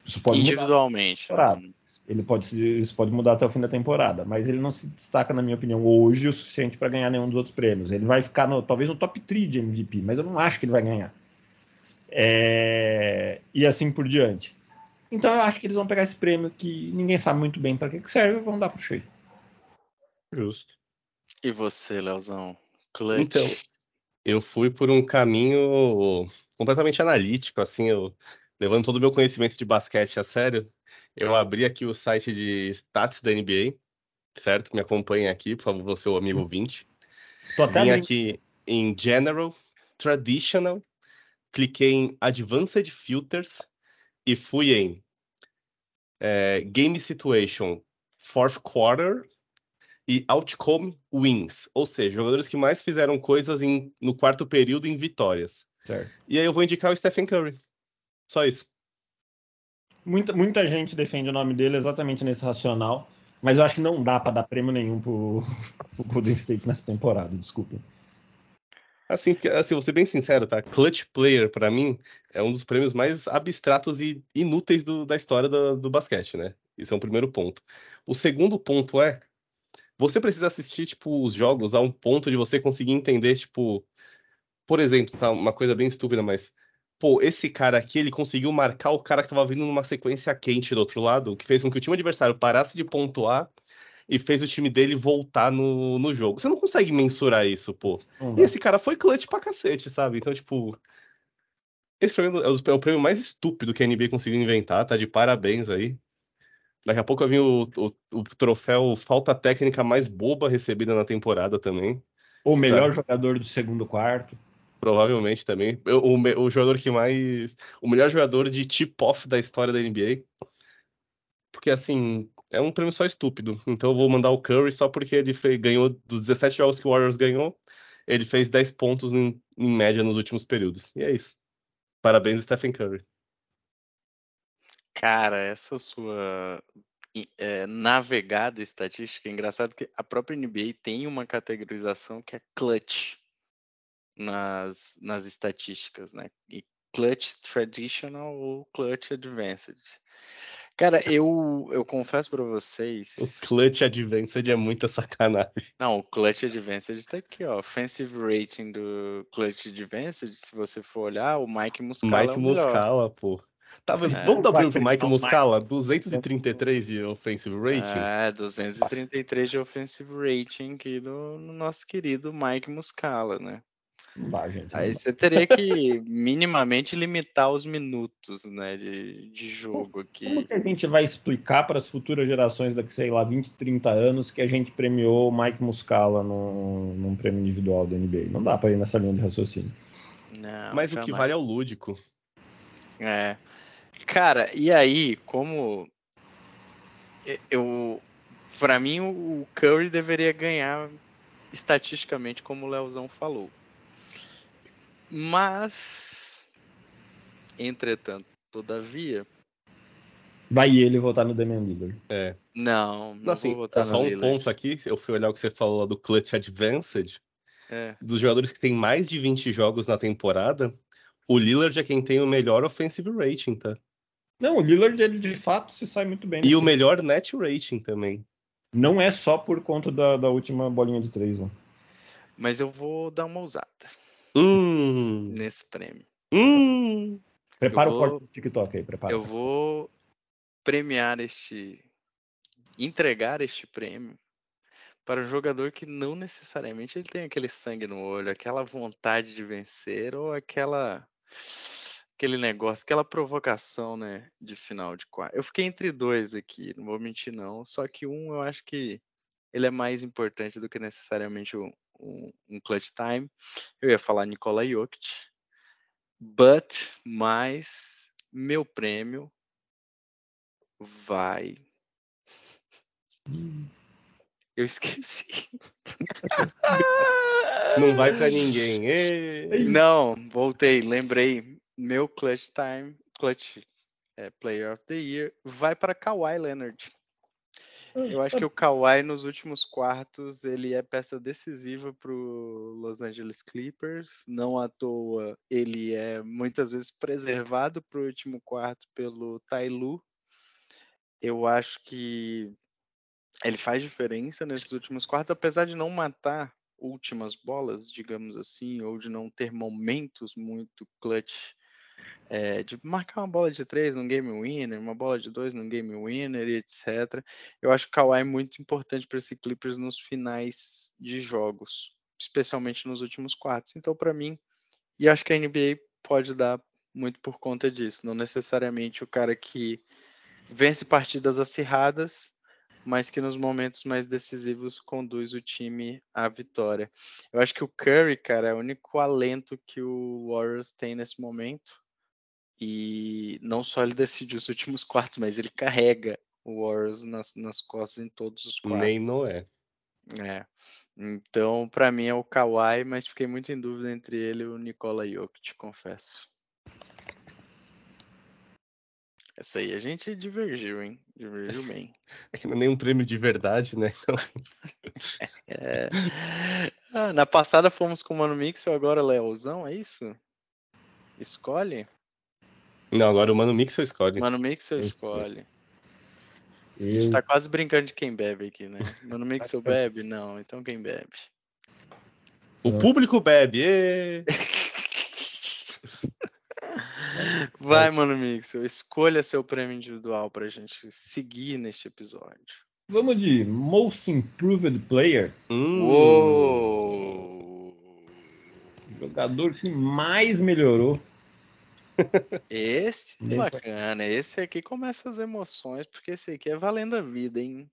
Isso pode Individualmente. Mudar ele pode, isso pode mudar até o fim da temporada, mas ele não se destaca, na minha opinião, hoje o suficiente para ganhar nenhum dos outros prêmios. Ele vai ficar no, talvez no top 3 de MVP, mas eu não acho que ele vai ganhar. É, e assim por diante. Então eu acho que eles vão pegar esse prêmio que ninguém sabe muito bem para que, que serve e vão dar pro Shea. Justo. E você, Leozão? Clutch? Então, Eu fui por um caminho completamente analítico, assim, eu, levando todo o meu conhecimento de basquete a sério. Eu abri aqui o site de stats da NBA, certo? Me acompanhem aqui, por favor, você, o amigo 20. Tô até Vim aqui em General, Traditional, cliquei em Advanced Filters e fui em eh, Game Situation Fourth Quarter e Outcome Wins, ou seja, jogadores que mais fizeram coisas em- no quarto período em vitórias. Certo. E aí eu vou indicar o Stephen Curry. Só isso. Muita, muita gente defende o nome dele exatamente nesse racional, mas eu acho que não dá para dar prêmio nenhum pro, pro Golden State nessa temporada, desculpem. Assim, assim, vou ser bem sincero, tá? Clutch Player, pra mim, é um dos prêmios mais abstratos e inúteis do- da história do, do basquete, né? Isso é um primeiro ponto. O segundo ponto é, você precisa assistir, tipo, os jogos a um ponto de você conseguir entender, tipo, por exemplo, tá? Uma coisa bem estúpida, mas, pô, esse cara aqui, ele conseguiu marcar o cara que tava vindo numa sequência quente do outro lado, que fez com que o time adversário parasse de pontuar e fez o time dele voltar no, no jogo. Você não consegue mensurar isso, pô. Não E esse cara foi clutch pra cacete, sabe? Então, tipo. Esse prêmio é o, é o prêmio mais estúpido que a NBA conseguiu inventar, tá de parabéns aí. Daqui a pouco vai vir o, o, o troféu falta técnica mais boba recebida na temporada também. O melhor jogador do segundo quarto. Provavelmente também. O, o jogador que mais. O melhor jogador de tip-off da história da NBA. Porque, assim, é um prêmio só estúpido. Então eu vou mandar o Curry só porque ele fe- ganhou dos 17 jogos que o Warriors ganhou. Ele fez 10 pontos em, em média nos últimos períodos. E é isso. Parabéns, Stephen Curry. Cara, essa sua eh, navegada estatística é engraçado que a própria NBA tem uma categorização que é clutch nas, nas estatísticas, né? E clutch traditional ou clutch advanced. Cara, eu, eu confesso pra O vocês. Clutch Advanced é muita sacanagem. Não, o Clutch Advanced tá aqui, ó. Offensive rating do Clutch Advanced, se você for olhar, o Mike Muscala é Mike o melhor. Muscala, pô. Tá? É. Vamos dar o prêmio pro Mike o. Muscala? 233 de offensive rating? É, 233 de offensive rating aqui do, no nosso querido Mike Muscala, né? Dá, gente. Aí você teria que minimamente limitar os minutos, né, de, de jogo aqui. Como que a gente vai explicar para as futuras gerações daqui, sei lá, 20, 30 anos que a gente premiou o Mike Muscala num, num prêmio individual da NBA? Não dá para ir nessa linha de raciocínio. Não, Mas o que jamais. vale é o lúdico. É. Cara, e aí, como eu, para mim o Curry deveria ganhar estatisticamente, como o Leozão falou. Mas, entretanto, todavia, Vai ele votar no Damian Lillard. É. não, não assim, vou votar só no um Lillard. ponto aqui, eu fui olhar o que você falou lá do Clutch Advanced. É. Dos jogadores que tem mais de 20 jogos na temporada, o Lillard é quem tem o melhor offensive rating, tá? Não, o Lillard, ele de fato se sai muito bem. E o melhor net rating também. Não é só por conta da, da última bolinha de três, ó. Mas eu vou dar uma ousada Hum, nesse prêmio. hum. Prepara Eu o vou- corte do TikTok aí, prepara. Eu vou premiar este, entregar este prêmio para um jogador que não necessariamente ele tem aquele sangue no olho, aquela vontade de vencer ou aquela aquele negócio, aquela provocação, né, de final de quarto. Eu fiquei entre dois aqui, não vou mentir não, só que um eu acho que ele é mais importante do que necessariamente um, um, um clutch time. Eu ia falar Nikola Jokic, but, mas meu prêmio vai. Eu esqueci. Não vai pra ninguém. Ê. Não, voltei, lembrei. Meu clutch time, clutch é, player of the year, vai para Kawhi Leonard. Eu acho que o Kawhi nos últimos quartos ele é peça decisiva para o Los Angeles Clippers. Não à toa ele é muitas vezes preservado para o último quarto pelo Tai Lu. Eu acho que ele faz diferença nesses últimos quartos, apesar de não matar últimas bolas, digamos assim, ou de não ter momentos muito clutch é, de marcar uma bola de três num game winner, uma bola de dois num game winner e etc. Eu acho que o Kawhi é muito importante para esse Clippers nos finais de jogos. especialmente nos últimos quartos. Então, para mim, e acho que a NBA pode dar muito por conta disso. Não necessariamente o cara que vence partidas acirradas, mas que nos momentos mais decisivos conduz o time à vitória. Eu acho que o Curry, cara, é o único alento que o Warriors tem nesse momento. E não só ele decide os últimos quartos, mas ele carrega o Warriors nas, nas costas em todos os quartos. Nem Noé. É. Então, para mim é o Kawhi, mas fiquei muito em dúvida entre ele e o Nikola Jokic, confesso. Essa aí a gente divergiu, hein? Divergiu bem. É que não é nenhum prêmio de verdade, né? Então... é... ah, na passada fomos com o Mano Mixel, agora Leozão, é isso? Escolhe? Não, agora o Mano Mixel escolhe. Mano Mixel escolhe. A gente tá quase brincando de quem bebe aqui, né? Mano Mixel bebe? Não, então quem bebe? O público bebe! Vai, Mano Mixel, escolha seu prêmio individual pra gente seguir neste episódio. Vamos de Most Improved Player. Hum. Uou! Jogador que mais melhorou esse é bacana, esse aqui começa as emoções, porque esse aqui é valendo a vida, hein?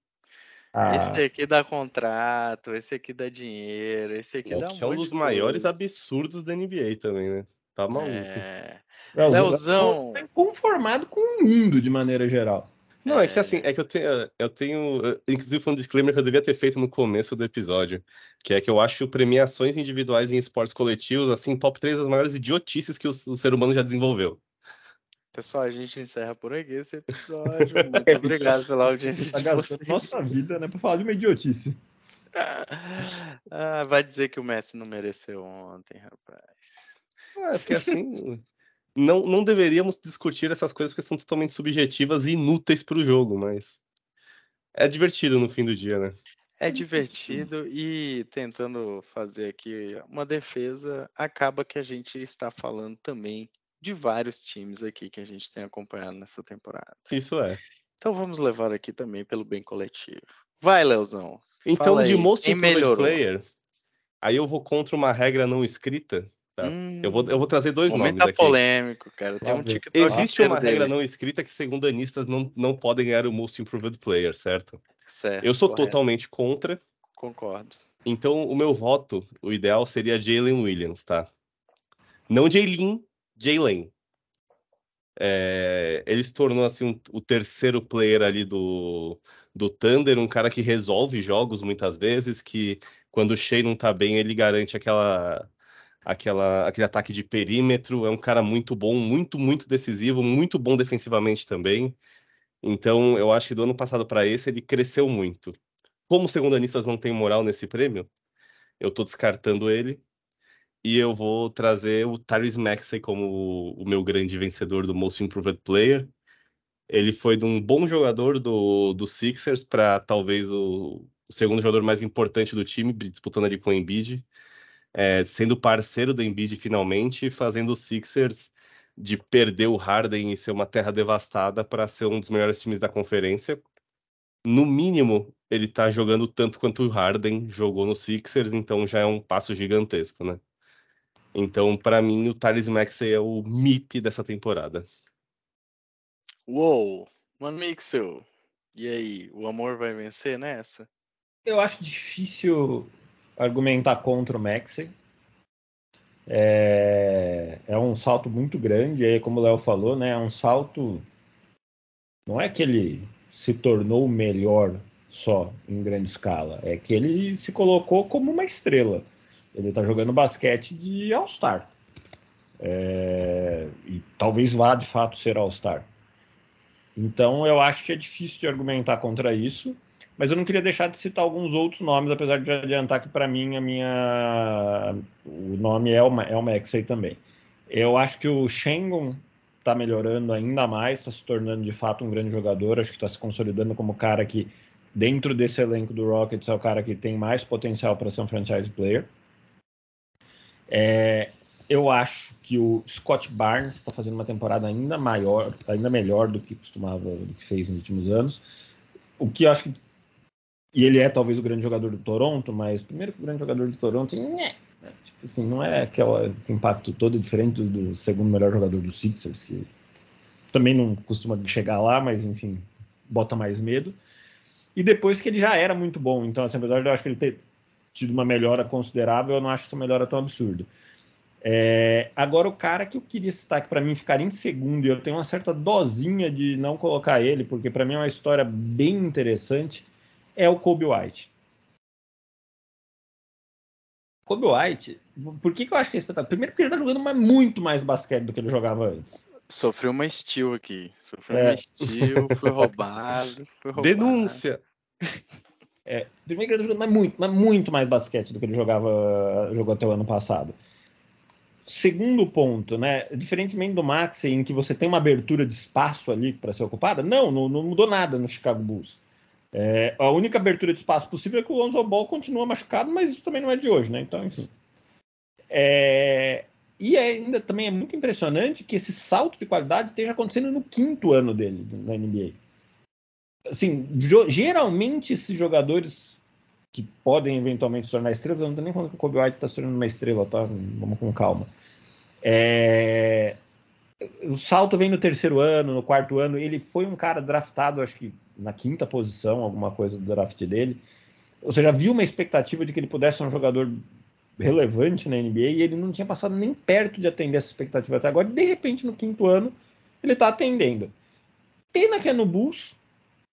Ah. Esse aqui dá contrato, esse aqui dá dinheiro, esse aqui dá um que é um dos maiores absurdos da NBA também, né? Tá maluco. É... é Leozão. Tá conformado com o mundo de maneira geral. Não, é que assim, é que eu tenho, eu tenho, inclusive foi um disclaimer que eu devia ter feito no começo do episódio, que é que eu acho premiações individuais em esportes coletivos, assim, top 3 das maiores idiotices que o, o ser humano já desenvolveu. Pessoal, a gente encerra por aqui esse episódio. Muito obrigado pela audiência tá de vocês. Nossa vida, né, pra falar de uma idiotice. Ah, vai dizer que o Messi não mereceu ontem, rapaz. É, porque assim, não, não deveríamos discutir essas coisas porque são totalmente subjetivas e inúteis para o jogo, mas é divertido no fim do dia, né? É divertido e tentando fazer aqui uma defesa, acaba que a gente está falando também de vários times aqui que a gente tem acompanhado nessa temporada. Isso é. Então vamos levar aqui também pelo bem coletivo. Vai, Leozão. Então, de Most Improved Player, aí eu vou contra uma regra não escrita, Tá? Hum, eu, vou, eu vou trazer dois nomes aqui. polêmico, cara. Tem um TikTok Existe uma dele. regra não escrita que, segundo anistas, não, não podem ganhar o Most Improved Player, certo? Certo. Eu sou correto. totalmente contra. Concordo. Então, o meu voto, o ideal seria Jalen Williams, tá? Não Jalen, Jalen. É, ele se tornou assim um, o terceiro player ali do, do Thunder, um cara que resolve jogos muitas vezes, que quando o Shea não tá bem, ele garante aquela aquela, aquele ataque de perímetro. É um cara muito bom, muito, muito decisivo, muito bom defensivamente também. Então, eu acho que do ano passado para esse ele cresceu muito. Como segundanistas não têm moral nesse prêmio, eu estou descartando ele. E eu vou trazer o Tyrese Maxey como o, o meu grande vencedor do Most Improved Player. Ele foi de um bom jogador do, do Sixers para talvez o, o, segundo jogador mais importante do time, disputando ali com o Embiid é, sendo parceiro do Embiid finalmente, fazendo os Sixers de perder o Harden e ser uma terra devastada para ser um dos melhores times da conferência. No mínimo, ele está jogando tanto quanto o Harden jogou no Sixers, então já é um passo gigantesco, né? Então, para mim, o Thales Maxey é o MIP dessa temporada. Uou! Mano Mixel, e aí, o amor vai vencer nessa? Eu acho difícil argumentar contra o Maxey. É, é um salto muito grande, aí como o Léo falou, né? É um salto. Não é que ele se tornou melhor só em grande escala, é que ele se colocou como uma estrela. Ele está jogando basquete de All-Star. É, e talvez vá de fato ser All-Star. Então eu acho que é difícil de argumentar contra isso. Mas eu não queria deixar de citar alguns outros nomes, apesar de adiantar que para mim a minha o nome é o, é o Maxey também. Eu acho que o Shengon está melhorando ainda mais, está se tornando de fato um grande jogador, acho que está se consolidando como cara que, dentro desse elenco do Rockets, é o cara que tem mais potencial para ser um franchise player. É, eu acho que o Scott Barnes está fazendo uma temporada ainda maior, ainda melhor do que costumava, do que fez nos últimos anos. O que eu acho que e ele é talvez o grande jogador do Toronto, mas primeiro que o grande jogador do Toronto, né, tipo assim, não é aquele impacto todo diferente do, do segundo melhor jogador do Sixers, que também não costuma chegar lá, mas enfim, bota mais medo. E depois que ele já era muito bom, então assim, apesar de eu acho que ele ter tido uma melhora considerável, eu não acho essa melhora tão absurda. É, agora, o cara que eu queria citar, que para mim ficaria em segundo, e eu tenho uma certa dosinha de não colocar ele, porque para mim é uma história bem interessante, é o Kobe White. Kobe White, por que, que eu acho que é espetáculo? Primeiro porque ele tá jogando mais, muito mais basquete do que ele jogava antes. Sofreu uma steal aqui. Sofreu é. uma steal, foi roubado, foi roubado. Denúncia! É, primeiro que ele tá jogando mais muito, mas muito mais basquete do que ele jogava jogou até o ano passado. Segundo ponto, né? Diferentemente do Max, em que você tem uma abertura de espaço ali para ser ocupada, não, não, não, mudou nada no Chicago Bulls. É, a única abertura de espaço possível é que o Lonzo Ball continua machucado, mas isso também não é de hoje, né? Então, enfim. É, e ainda também é muito impressionante que esse salto de qualidade esteja acontecendo no quinto ano dele na NBA assim, geralmente esses jogadores que podem eventualmente se tornar estrelas, eu não estou nem falando que o Kobe White está se tornando uma estrela, tá? Vamos com calma. É... O salto vem no terceiro ano, no quarto ano. Ele foi um cara draftado, acho que na quinta posição, alguma coisa do draft dele. Ou seja, havia uma expectativa de que ele pudesse ser um jogador relevante na NBA e ele não tinha passado nem perto de atender essa expectativa até agora. De repente, no quinto ano, ele está atendendo. Pena que é no Bulls,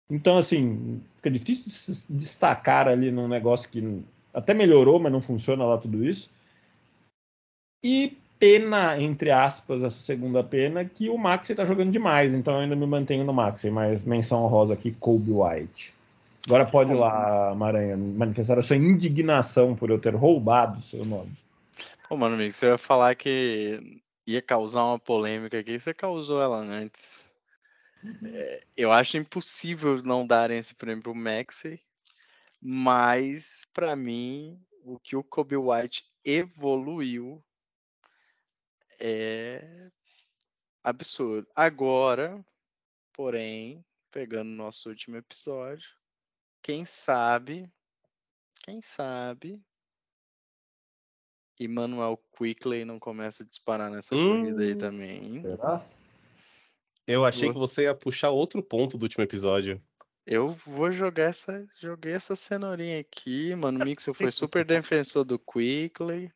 então, assim, fica difícil de se destacar ali num negócio que até melhorou, mas não funciona lá tudo isso. E pena, entre aspas, essa segunda pena, que o Maxey tá jogando demais, então eu ainda me mantenho no Maxey, mas menção rosa aqui, Kobe White. Agora pode ir lá, Maranhã, manifestar a sua indignação por eu ter roubado o seu nome. Ô, mano, amigo, você ia falar que ia causar uma polêmica aqui, você causou ela antes. É, eu acho impossível não darem esse prêmio pro Maxey, mas para mim o que o Kobe White evoluiu é absurdo. Agora, porém, pegando nosso último episódio, quem sabe, quem sabe, Emmanuel Quickley não começa a disparar nessa hum, corrida aí hum. também. Será? Eu achei que você ia puxar outro ponto do último episódio. Eu vou jogar essa. Joguei essa cenourinha aqui, mano. O Mixel foi super defensor do Quickly.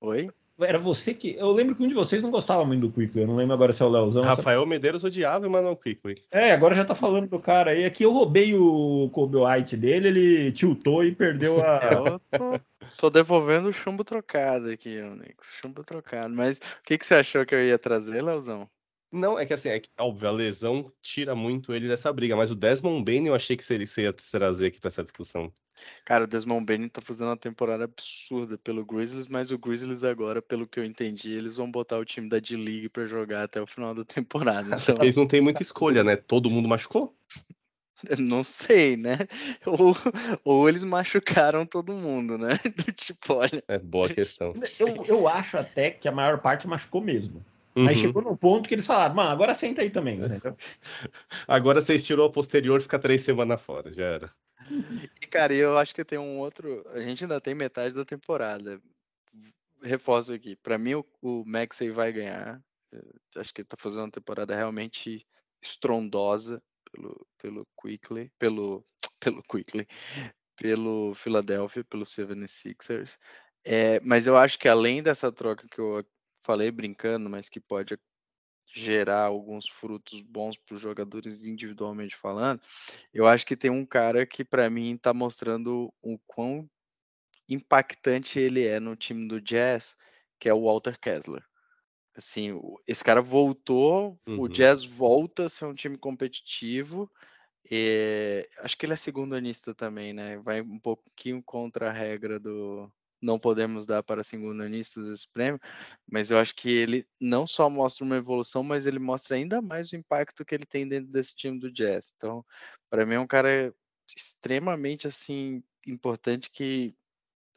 Oi? Era você que. Eu lembro que um de vocês não gostava muito do Quickly. Eu não lembro agora se é o Leozão. Rafael Medeiros odiava o Manuel Quickly. É, agora já tá falando do cara aí. Aqui eu roubei o Kobe White dele, ele tiltou e perdeu a. É, tô, tô devolvendo o chumbo trocado aqui, Nix. Chumbo trocado. Mas o que, que você achou que eu ia trazer, Leozão? Não, é que assim, é que, óbvio, a lesão tira muito ele dessa briga, mas o Desmond Bain eu achei que seria, você ia trazer aqui para essa discussão. Cara, o Desmond Bain tá fazendo uma temporada absurda pelo Grizzlies, mas o Grizzlies agora, pelo que eu entendi, eles vão botar o time da D-League para jogar até o final da temporada. Então... Eles não têm muita escolha, né? Todo mundo machucou? Não sei, né? Ou, ou eles machucaram todo mundo, né? tipo, olha. É boa questão. Eu, eu acho até que a maior parte machucou mesmo. Uhum. Aí chegou num ponto que eles falaram, mano, agora senta aí também. agora você estirou a posterior, fica três semanas fora, já era. E, cara, eu acho que tem um outro. A gente ainda tem metade da temporada. Reforço aqui. Para mim, o, o Maxey vai ganhar. Eu acho que ele tá fazendo uma temporada realmente estrondosa pelo, pelo Quickly, pelo, pelo Quickly, pelo Philadelphia, pelo 76ers. É, mas eu acho que além dessa troca que eu falei brincando, mas que pode gerar alguns frutos bons para os jogadores individualmente falando, eu acho que tem um cara que para mim está mostrando o quão impactante ele é no time do Jazz, que é o Walter Kessler. Assim, esse cara voltou, uhum. o Jazz volta a ser um time competitivo. E, acho que ele é segundo anista também, né? Vai um pouquinho contra a regra do, não podemos dar para segundanistas esse prêmio, mas eu acho que ele não só mostra uma evolução, mas ele mostra ainda mais o impacto que ele tem dentro desse time do Jazz. Então, para mim é um cara extremamente assim importante que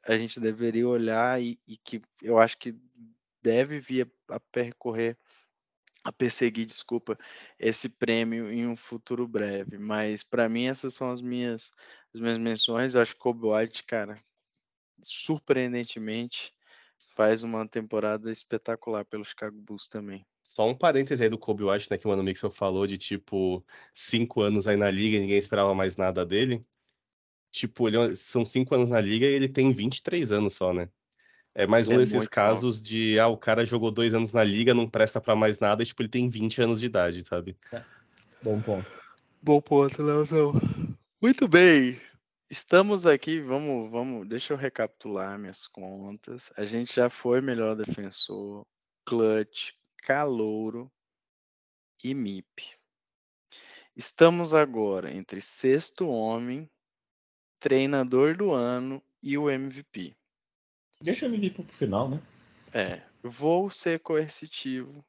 a gente deveria olhar e, e que eu acho que deve vir a, a percorrer a perseguir, desculpa, esse prêmio em um futuro breve. Mas para mim essas são as minhas as minhas menções. Eu acho que Kobe White, cara, surpreendentemente, faz uma temporada espetacular pelo Chicago Bulls também. Só um parêntese aí do Kobe White, né, que o Mano Mixon falou de, tipo, cinco anos aí na liga e ninguém esperava mais nada dele. Tipo, ele, é são cinco anos na liga e ele tem 23 anos só, né? É mais um é desses casos bom. de, ah, o cara jogou dois anos na liga, não presta para mais nada, e, tipo, ele tem 20 anos de idade, sabe? É. Bom ponto. Bom ponto, Leozão. Muito bem. Estamos aqui, vamos, vamos, deixa eu recapitular minhas contas. A gente já foi melhor defensor, clutch, calouro e MIP. Estamos agora entre sexto homem, treinador do ano e o MVP. Deixa o MVP pro final, né? É, vou ser coercitivo.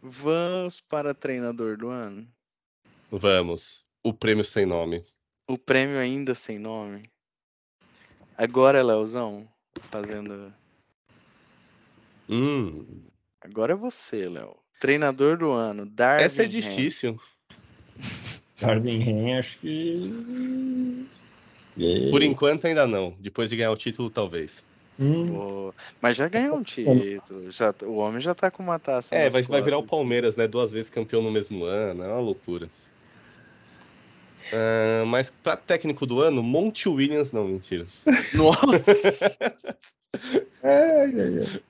Vamos para treinador do ano? Vamos. O prêmio sem nome. O prêmio ainda sem nome. Agora, Leozão, fazendo. Hum. Agora é você, Léo. Treinador do ano, Darwin. Essa é difícil. Darwin Ham, acho que. Por enquanto ainda não. Depois de ganhar o título, talvez. Hum. mas já ganhou um título. Já, o homem já tá com uma taça. É, vai, vai virar o Palmeiras, né? Duas vezes campeão no mesmo ano. É uma loucura. Uh, mas para técnico do ano, Monte Williams, não, mentira. Nossa! é, é,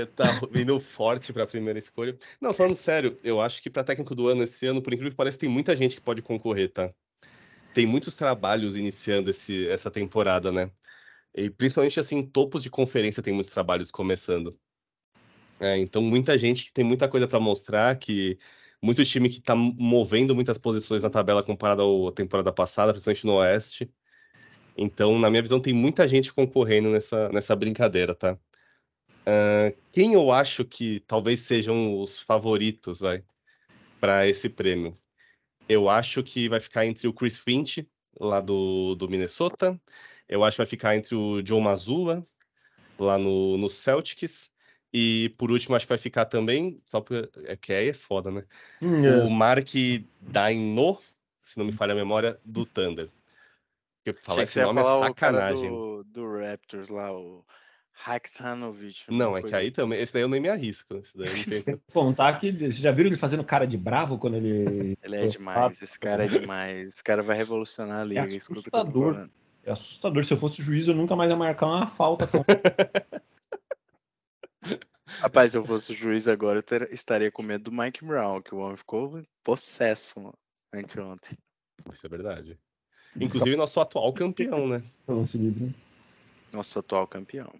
é. Tá vindo forte para a primeira escolha. Não, falando sério, eu acho que para técnico do ano esse ano, por incrível que pareça, tem muita gente que pode concorrer, tá? Tem muitos trabalhos iniciando esse, essa temporada, né? E principalmente assim, topos de conferência tem muitos trabalhos começando. É, então, muita gente que tem muita coisa para mostrar, que muito time que está movendo muitas posições na tabela comparada à temporada passada, principalmente no Oeste. Então, na minha visão, tem muita gente concorrendo nessa, nessa brincadeira, tá? Uh, quem eu acho que talvez sejam os favoritos, vai, para esse prêmio? Eu acho que vai ficar entre o Chris Finch, lá do, do Minnesota. Eu acho que vai ficar entre o Joe Mazzulla, lá no, no Celtics. E por último, acho que vai ficar também, só porque é que aí é foda, né? Hum, é. O Mark Daino, se não me falha a memória, do Thunder. Porque falar esse nome é sacanagem. Do, do, Raptors lá, o Haktanovic. Não, é que aí também, esse daí eu nem me arrisco. Esse daí não tem... Contar que vocês já viram ele fazendo cara de bravo quando ele. Ele é demais, esse cara é demais. Esse cara vai revolucionar a liga. É assustador. É assustador. Se eu fosse juiz, eu nunca mais ia marcar uma falta. Rapaz, se eu fosse juiz agora, eu ter, estaria com medo do Mike Brown, que o homem ficou possesso anteontem. Isso é verdade. Inclusive, nosso atual campeão, né? Nosso atual campeão.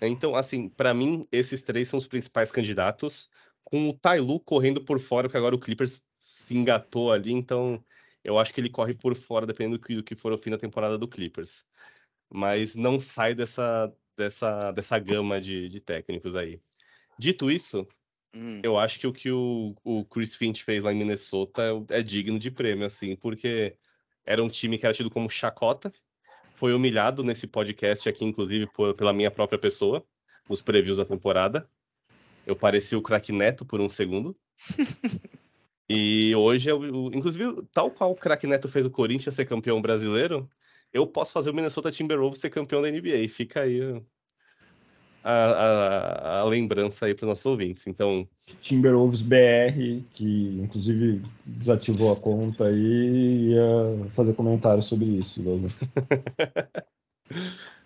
Então, assim, para mim, esses três são os principais candidatos, com o Tailu correndo por fora, porque agora o Clippers se engatou ali, então eu acho que ele corre por fora, dependendo do que for o fim da temporada do Clippers. Mas não sai dessa, dessa, dessa gama de, de técnicos aí. Dito isso, hum. eu acho que o que o, o Chris Finch fez lá em Minnesota é, é digno de prêmio, assim, porque era um time que era tido como chacota, foi humilhado nesse podcast aqui, inclusive, por, pela minha própria pessoa, nos previews da temporada. Eu pareci o craque Neto por um segundo. e hoje, eu, inclusive, tal qual o craque Neto fez o Corinthians ser campeão brasileiro, eu posso fazer o Minnesota Timberwolves ser campeão da NBA. Fica aí a, a, a lembrança aí para os nossos ouvintes. Então. Timberwolves BR, que inclusive desativou a conta e ia fazer comentário sobre isso.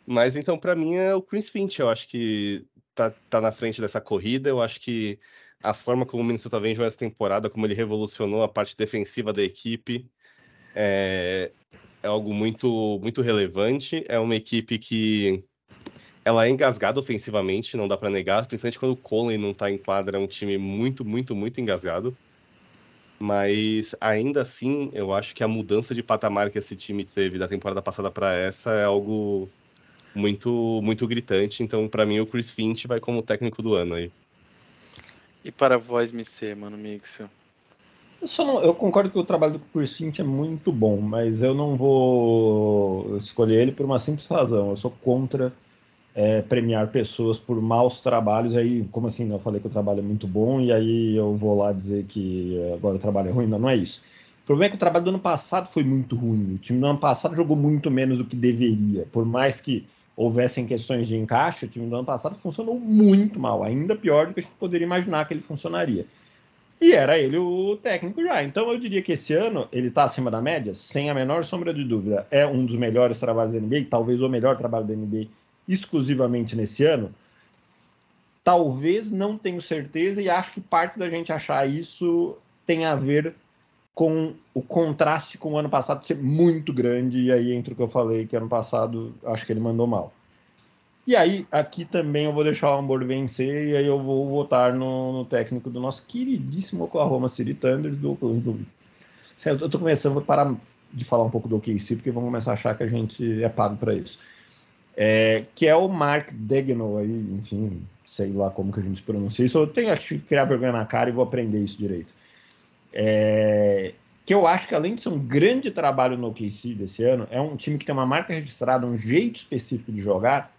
Mas então, para mim, é o Chris Finch. Eu acho que tá, tá na frente dessa corrida. Eu acho que a forma como o Minnesota vem jogando essa temporada, como ele revolucionou a parte defensiva da equipe, é, é algo muito, muito relevante. É uma equipe que ela é engasgada ofensivamente, não dá para negar, principalmente quando o Conley não tá em quadra, é um time muito, muito, muito engasgado. Mas ainda assim, eu acho que a mudança de patamar que esse time teve da temporada passada para essa é algo muito, muito gritante. Então, para mim, o Chris Finch vai como técnico do ano aí. E para a voz me ser, mano, Mixel? Eu, só não, eu concordo que o trabalho do Chris Finch é muito bom, mas eu não vou escolher ele por uma simples razão. Eu sou contra é, premiar pessoas por maus trabalhos. Aí, como assim? Eu falei que o trabalho é muito bom e aí eu vou lá dizer que agora o trabalho é ruim? Não, não é isso. problema é que o trabalho do ano passado foi muito ruim. O time do ano passado jogou muito menos do que deveria. Por mais que houvessem questões de encaixe, o time do ano passado funcionou muito mal, ainda pior do que a gente poderia imaginar que ele funcionaria. E era ele o técnico já. Então eu diria que esse ano ele está acima da média, sem a menor sombra de dúvida. É um dos melhores trabalhos da NBA, talvez o melhor trabalho da NBA exclusivamente nesse ano. Talvez não tenho certeza e acho que parte da gente achar isso tem a ver com o contraste com o ano passado ser muito grande. E aí entre o que eu falei que ano passado acho que ele mandou mal. E aí, aqui também eu vou deixar o Hamburgo vencer e aí eu vou votar no, no técnico do nosso queridíssimo Oklahoma City Thunder do Oklahoma. Eu tô começando, vou parar de falar um pouco do OKC, porque vão começar a achar que a gente é pago para isso. É, que é o Mark Degno aí, enfim, sei lá como que a gente pronuncia isso. Eu tenho acho, que criar vergonha na cara e vou aprender isso direito. É, que eu acho que além de ser um grande trabalho no OKC desse ano, é um time que tem uma marca registrada, um jeito específico de jogar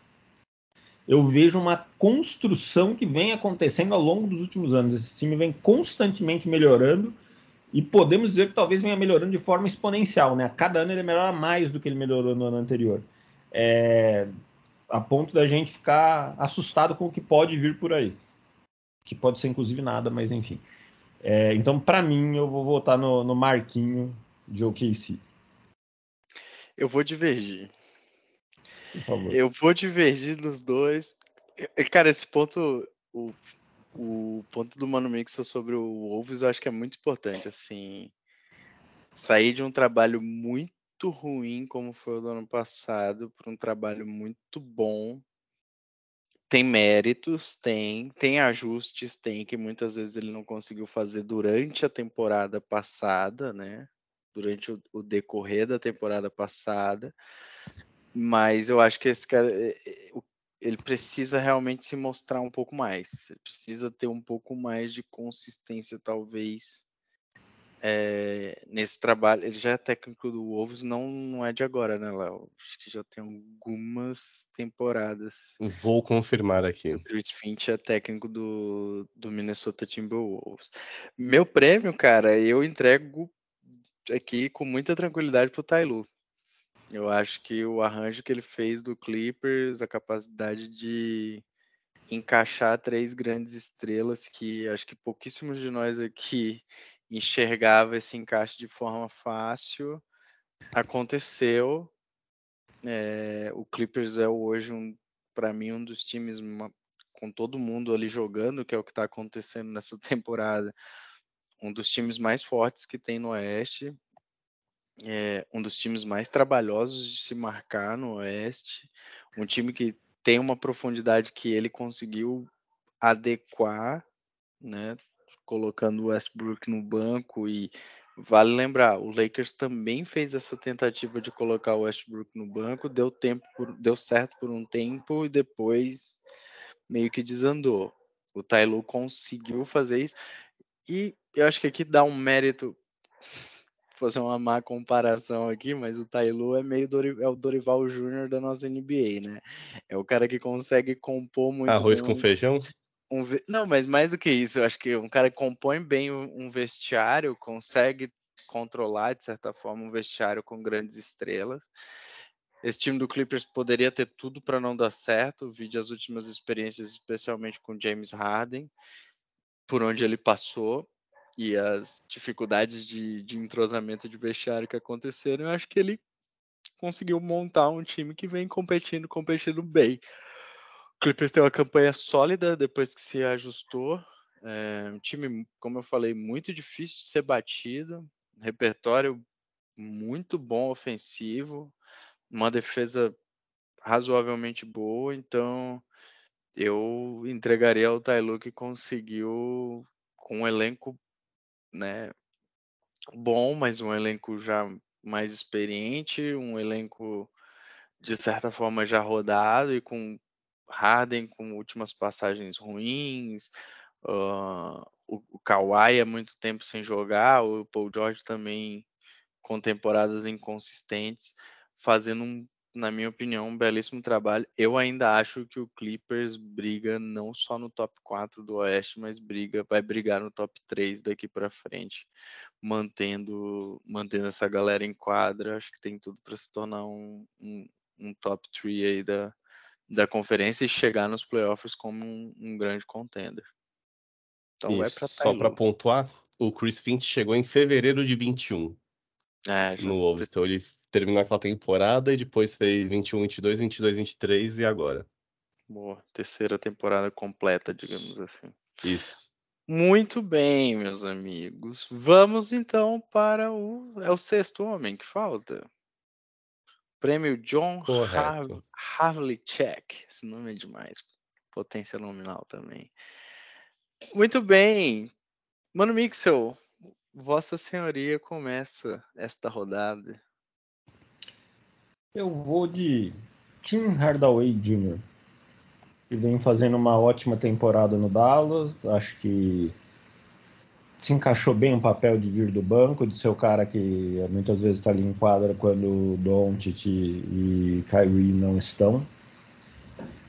eu vejo uma construção que vem acontecendo ao longo dos últimos anos. Esse time vem constantemente melhorando e podemos dizer que talvez venha melhorando de forma exponencial, né? A cada ano ele melhora mais do que ele melhorou no ano anterior. É, a ponto da gente ficar assustado com o que pode vir por aí. Que pode ser inclusive nada, mas enfim. É, então, para mim, eu vou votar no, no Marquinho de OKC. Eu vou divergir. Eu vou divergir nos dois. Cara, esse ponto, o, o ponto do Mano Mixel sobre o Wolves, eu acho que é muito importante, assim, sair de um trabalho muito ruim, como foi o do ano passado, para um trabalho muito bom. Tem méritos, tem, tem ajustes, tem que muitas vezes ele não conseguiu fazer durante a temporada passada, né? Durante o, o decorrer da temporada passada. Mas eu acho que esse cara, eh, eh, ele precisa realmente se mostrar um pouco mais. Ele precisa ter um pouco mais de consistência, talvez, é, nesse trabalho. Ele já é técnico do Wolves, não, não é de agora, né, Léo? Acho que já tem algumas temporadas. Vou confirmar aqui. O Chris Finch é técnico do, do Minnesota Timberwolves. Meu prêmio, cara, eu entrego aqui com muita tranquilidade pro Tailu. Eu acho que o arranjo que ele fez do Clippers, a capacidade de encaixar três grandes estrelas que acho que pouquíssimos de nós aqui enxergava esse encaixe de forma fácil, aconteceu. É, o Clippers é hoje um, para mim um dos times uma, com todo mundo ali jogando, que é o que está acontecendo nessa temporada, um dos times mais fortes que tem no Oeste é um dos times mais trabalhosos de se marcar no Oeste, um time que tem uma profundidade que ele conseguiu adequar, né, colocando o Westbrook no banco e vale lembrar, o Lakers também fez essa tentativa de colocar o Westbrook no banco, deu tempo, deu certo por um tempo e depois meio que desandou. O Tyloo conseguiu fazer isso e eu acho que aqui dá um mérito fazer uma má comparação aqui, mas o Tailu é meio Dori, é o Dorival Júnior da nossa NBA, né? É o cara que consegue compor muito. Arroz com feijão? Um, não, mas mais do que isso, eu acho que um cara que compõe bem um vestiário, consegue controlar, de certa forma, um vestiário com grandes estrelas. Esse time do Clippers poderia ter tudo para não dar certo, vide as últimas experiências, especialmente com James Harden, por onde ele passou e as dificuldades de, de entrosamento de vestiário que aconteceram, eu acho que ele conseguiu montar um time que vem competindo, competindo bem. Clippers tem uma campanha sólida depois que se ajustou. É um time, como eu falei, muito difícil de ser batido. repertório muito bom ofensivo. Uma defesa razoavelmente boa. Então, eu entregaria ao Tailu que conseguiu, com um elenco né, bom, mas um elenco já mais experiente, um elenco de certa forma já rodado e com Harden com últimas passagens ruins, uh, o, o Kawhi há muito tempo sem jogar, o Paul George também com temporadas inconsistentes, fazendo um na minha opinião, um belíssimo trabalho. Eu ainda acho que o Clippers briga não só no top 4 do Oeste, mas briga, vai brigar no top 3 daqui para frente, mantendo, mantendo essa galera em quadra. Acho que tem tudo para se tornar um, um, um, top 3 aí da, da conferência e chegar nos playoffs como um, um grande contender. Então Isso, só para pontuar, o Chris Finch chegou em fevereiro de 21 é, no Wolves. Então ele terminou aquela temporada e depois fez 21, 22, 22, 23 e agora. Boa, terceira temporada completa, digamos assim. Isso. Muito bem, meus amigos. Vamos então para o é o sexto homem que falta. Prêmio John Havlicek. Esse nome é demais. Potência nominal também. Muito bem. Mano Mixel, Vossa Senhoria começa esta rodada. Eu vou de Tim Hardaway Jr. Que vem fazendo uma ótima temporada no Dallas. Acho que se encaixou bem o papel de vir do banco, de ser o cara que muitas vezes está ali em quadra quando Doncic e Kyrie não estão.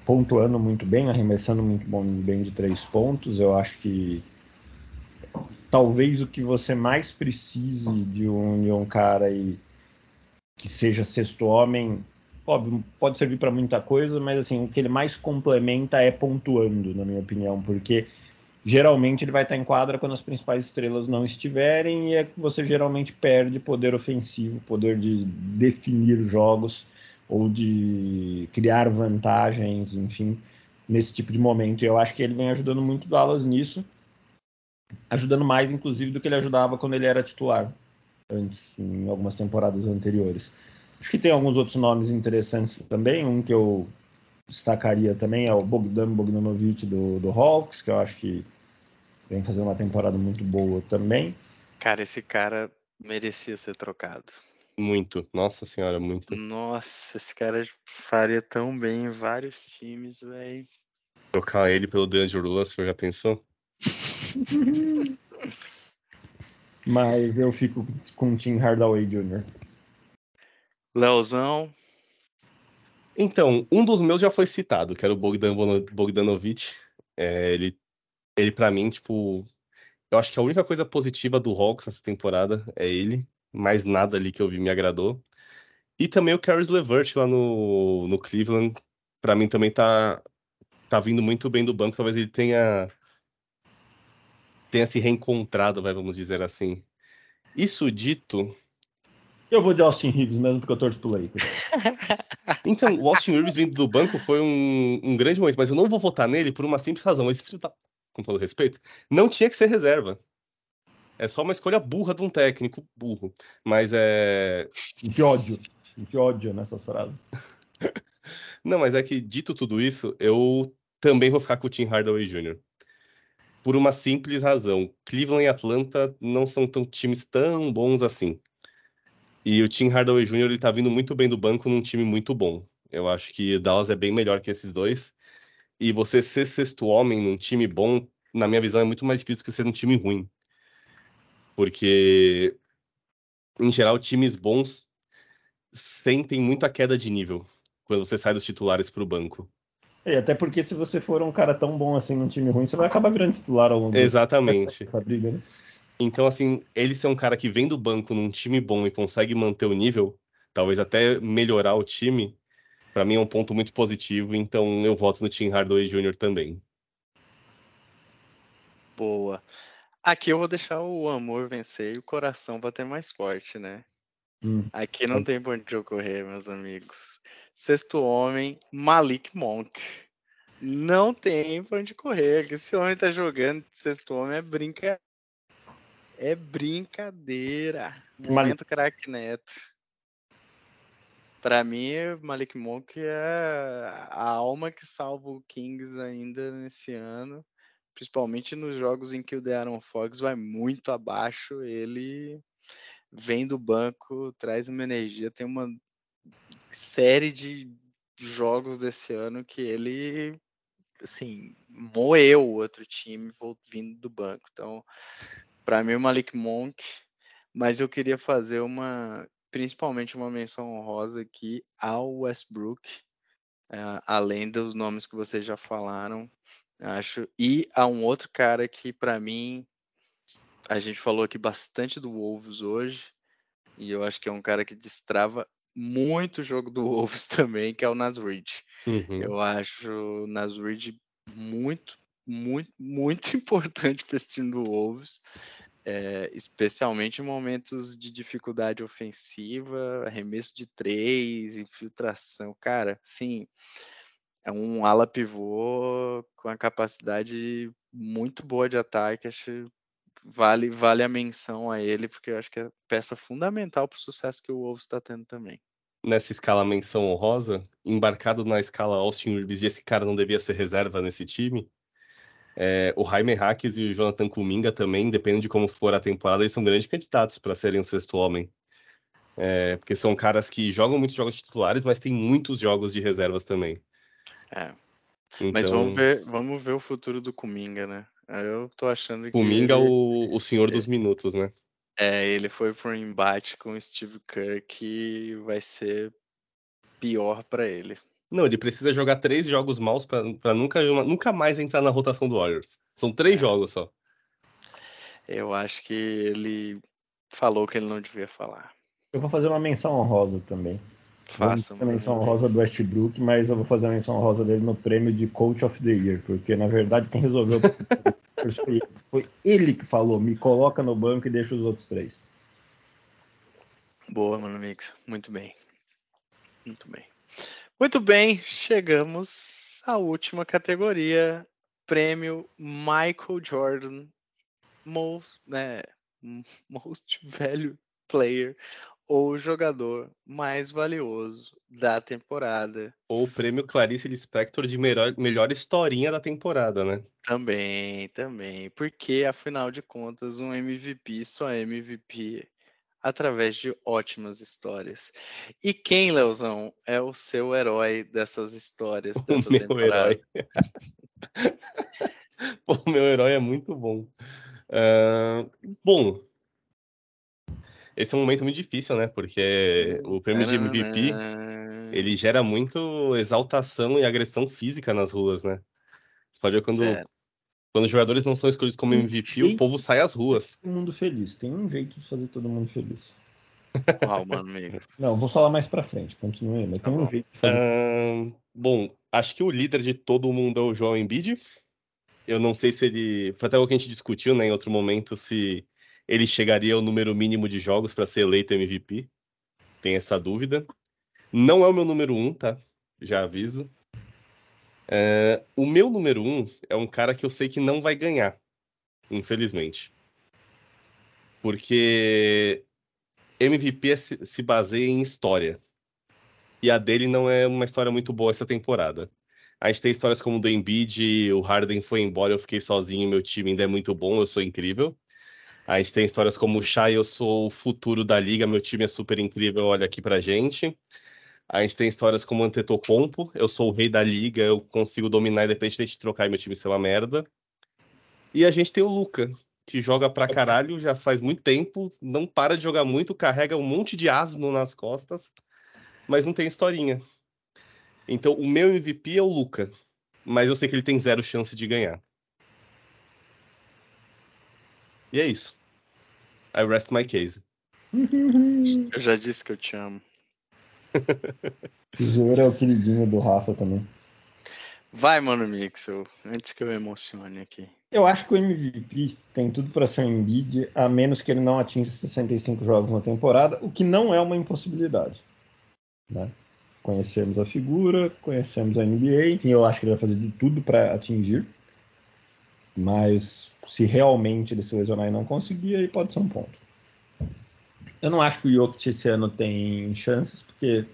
Pontuando muito bem, arremessando muito bom, bem de três pontos. Eu acho que talvez o que você mais precise de um, de um cara aí que seja sexto homem, óbvio, pode servir para muita coisa, mas assim, o que ele mais complementa é pontuando, na minha opinião, porque geralmente ele vai estar em quadra quando as principais estrelas não estiverem e é que você geralmente perde poder ofensivo, poder de definir jogos ou de criar vantagens, enfim, nesse tipo de momento. E eu acho que ele vem ajudando muito o Dallas nisso, ajudando mais, inclusive, do que ele ajudava quando ele era titular antes, em algumas temporadas anteriores. Acho que tem alguns outros nomes interessantes também. Um que eu destacaria também é o Bogdan Bogdanovic do, do Hawks, que eu acho que vem fazendo uma temporada muito boa também. Cara, esse cara merecia ser trocado. Muito, nossa senhora, muito. Nossa, esse cara faria tão bem em vários times, velho. Trocar ele pelo D'Angelo Russell, já pensou? Mas eu fico com o Tim Hardaway Jr. Leozão. Então, um dos meus já foi citado, que era o Bogdan Bogdanovic. É, ele, ele para mim, tipo, eu acho que a única coisa positiva do Hawks nessa temporada é ele. Mais nada ali que eu vi me agradou. E também o Caris LeVert lá no, no Cleveland, para mim também tá, tá vindo muito bem do banco. Talvez ele tenha tenha se reencontrado, vai, vamos dizer assim. Isso dito. Eu vou de Austin Reeves mesmo, porque eu torço pro Lakers. então, o Austin Reeves vindo do banco foi um, um, grande momento, mas eu não vou votar nele por uma simples razão. Esse filho tá, com todo respeito, não tinha que ser reserva. É só uma escolha burra de um técnico burro. Mas é. Que ódio. Que ódio nessas frases. não, mas é que, dito tudo isso, eu também vou ficar com o Tim Hardaway Jr por uma simples razão. Cleveland e Atlanta não são tão times tão bons assim. E o Tim Hardaway Jr. ele tá vindo muito bem do banco num time muito bom. Eu acho que Dallas é bem melhor que esses dois. E você ser sexto homem num time bom, na minha visão, é muito mais difícil que ser um time ruim. Porque, em geral, times bons sentem muita queda de nível quando você sai dos titulares para o banco. É, até porque se você for um cara tão bom assim num time ruim, você vai acabar virando titular ao longo Exatamente. dessa briga, né? Então, assim, ele ser um cara que vem do banco num time bom e consegue manter o nível, talvez até melhorar o time, para mim é um ponto muito positivo, então eu voto no Tim Hardaway Jr. também. Boa. Aqui eu vou deixar o amor vencer e o coração bater mais forte, né? Hum. Aqui não tem pra onde ocorrer, meus amigos. Sexto homem, Malik Monk. Não tem pra onde correr. Esse homem tá jogando sexto homem é brinca... É brincadeira. Momento craque neto. Pra mim, Malik Monk é a alma que salva o Kings ainda nesse ano. Principalmente nos jogos em que o De'Aaron Fox vai muito abaixo. Ele vem do banco, traz uma energia, tem uma série de jogos desse ano que ele assim, moeu o outro time vindo do banco. Então, para mim o Malik Monk, mas eu queria fazer uma principalmente uma menção honrosa aqui ao Westbrook, uh, além dos nomes que vocês já falaram, acho, e a um outro cara que para mim a gente falou aqui bastante do Wolves hoje, e eu acho que é um cara que destrava muito o jogo do Wolves também, que é o Nasrid. Uhum. Eu acho o Nasrid muito, muito, muito importante para esse time do Wolves, é, especialmente em momentos de dificuldade ofensiva, arremesso de três, infiltração. Cara, sim, é um ala pivô com a capacidade muito boa de ataque. Acho vale vale a menção a ele, porque eu acho que é peça fundamental para o sucesso que o Wolves está tendo também. Nessa escala menção honrosa, embarcado na escala Austin Reeves, e esse cara não devia ser reserva nesse time, é, o Jaime Hackes e o Jonathan Kuminga também, dependendo de como for a temporada, eles são grandes candidatos para serem o sexto homem. É, porque são caras que jogam muitos jogos titulares, mas tem muitos jogos de reservas também. É. Então... Mas vamos ver, vamos ver o futuro do Kuminga, né? Eu tô achando que. Kuminga, ele... o, o senhor dos minutos, né? É, ele foi para um embate com o Steve Kerr que vai ser pior para ele. Não, ele precisa jogar três jogos maus para nunca, nunca mais entrar na rotação do Warriors. São três é. jogos só. Eu acho que ele falou que ele não devia falar. Eu vou fazer uma menção honrosa também. Faça. Uma menção honrosa do Westbrook, mas eu vou fazer a menção honrosa dele no prêmio de Coach of the Year, porque na verdade quem resolveu foi, foi ele que falou: me coloca no banco e deixa os outros três. Boa, mano, Mix. Muito bem. Muito bem. Muito bem, chegamos à última categoria, prêmio Michael Jordan Most, né, most Value Player ou jogador mais valioso da temporada. Ou o prêmio Clarice Lispector de melhor, melhor historinha da temporada, né? Também, também. Porque, afinal de contas, um MVP só é MVP através de ótimas histórias. E quem, Leozão, é o seu herói dessas histórias? Dessa o meu temporada? herói. o meu herói é muito bom. Uh, bom, esse é um momento muito difícil, né? Porque o prêmio de MVP ele gera muito exaltação e agressão física nas ruas, né? Você pode ver quando é. Quando os jogadores não são escolhidos como MVP, o povo sai às ruas. Todo mundo feliz. Tem um jeito de fazer todo mundo feliz. Uau, mano, amigo. Não, vou falar mais pra frente. Continue, mas tá tem bom. um jeito de fazer. Uh, bom, acho que o líder de todo mundo é o João Embiid. Eu não sei se ele. Foi até o que a gente discutiu, né, em outro momento, se ele chegaria ao número mínimo de jogos para ser eleito MVP. Tem essa dúvida. Não é o meu número um, tá? Já aviso. É, o meu número um é um cara que eu sei que não vai ganhar, infelizmente. Porque MVP se baseia em história. E a dele não é uma história muito boa essa temporada. A gente tem histórias como o do Embiid, o Harden foi embora, eu fiquei sozinho, meu time ainda é muito bom, eu sou incrível. A gente tem histórias como o Shai, eu sou o futuro da liga, meu time é super incrível, olha aqui pra gente. A gente tem histórias como Antetokounmpo, eu sou o rei da liga, eu consigo dominar independente de trocar e meu time ser uma merda. E a gente tem o Luca, que joga pra caralho já faz muito tempo, não para de jogar muito, carrega um monte de asno nas costas, mas não tem historinha. Então, o meu MVP é o Luca, mas eu sei que ele tem zero chance de ganhar. E é isso. I rest my case. Eu já disse que eu te amo. Tesouro é o queridinho do Rafa também. Vai, mano, Mixel, antes que eu emocione aqui. Eu acho que o MVP tem tudo para ser um Embiid, a menos que ele não atinja 65 jogos na temporada, o que não é uma impossibilidade. Né? Conhecemos a figura, conhecemos a NBA, enfim, eu acho que ele vai fazer de tudo para atingir. Mas se realmente ele se lesionar e não conseguir, aí pode ser um ponto. Eu não acho que o Jokic esse ano tem chances, porque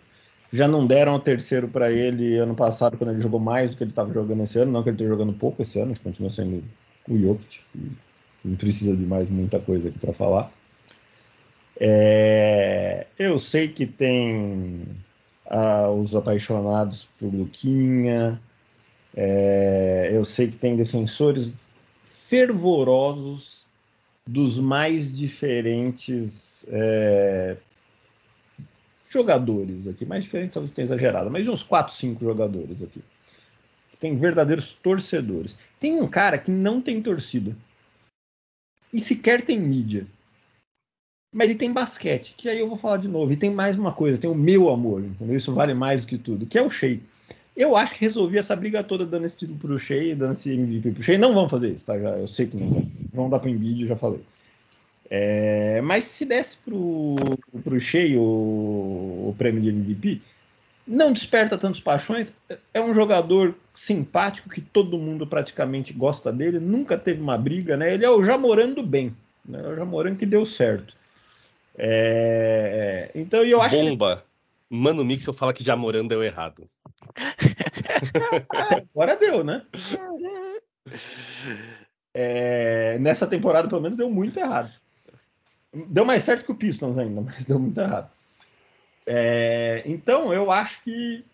já não deram o terceiro para ele ano passado, quando ele jogou mais do que ele estava jogando esse ano. Não que ele esteja jogando pouco esse ano, continua sendo o Jokic. Não precisa de mais muita coisa aqui para falar. É, eu sei que tem ah, os apaixonados por Luquinha. É, eu sei que tem defensores fervorosos dos mais diferentes é, jogadores aqui, mais diferente talvez tenha exagerado, mas de uns 4, 5 jogadores aqui. Tem verdadeiros torcedores. Tem um cara que não tem torcida. E sequer tem mídia. Mas ele tem basquete, que aí eu vou falar de novo. E tem mais uma coisa, tem o meu amor, entendeu? Isso vale mais do que tudo, que é o Shea. Eu acho que resolvi essa briga toda dando esse título pro Shea, dando esse MVP pro Shea. Não vão fazer isso, tá? Já, eu sei que não vão. Vão dar pro Embiid, já falei. É, mas se desse pro, pro Shea o, o prêmio de MVP, não desperta tantas paixões. É um jogador simpático que todo mundo praticamente gosta dele. Nunca teve uma briga, né? Ele é o Jamorando bem. Né? É o que deu certo. É... Então eu acho. Bomba! Mano Mixel fala que Jamoran deu errado. Agora deu, né? É... Nessa temporada, pelo menos, deu muito errado. Deu mais certo que o Pistons ainda, mas deu muito errado. É... Então, eu acho que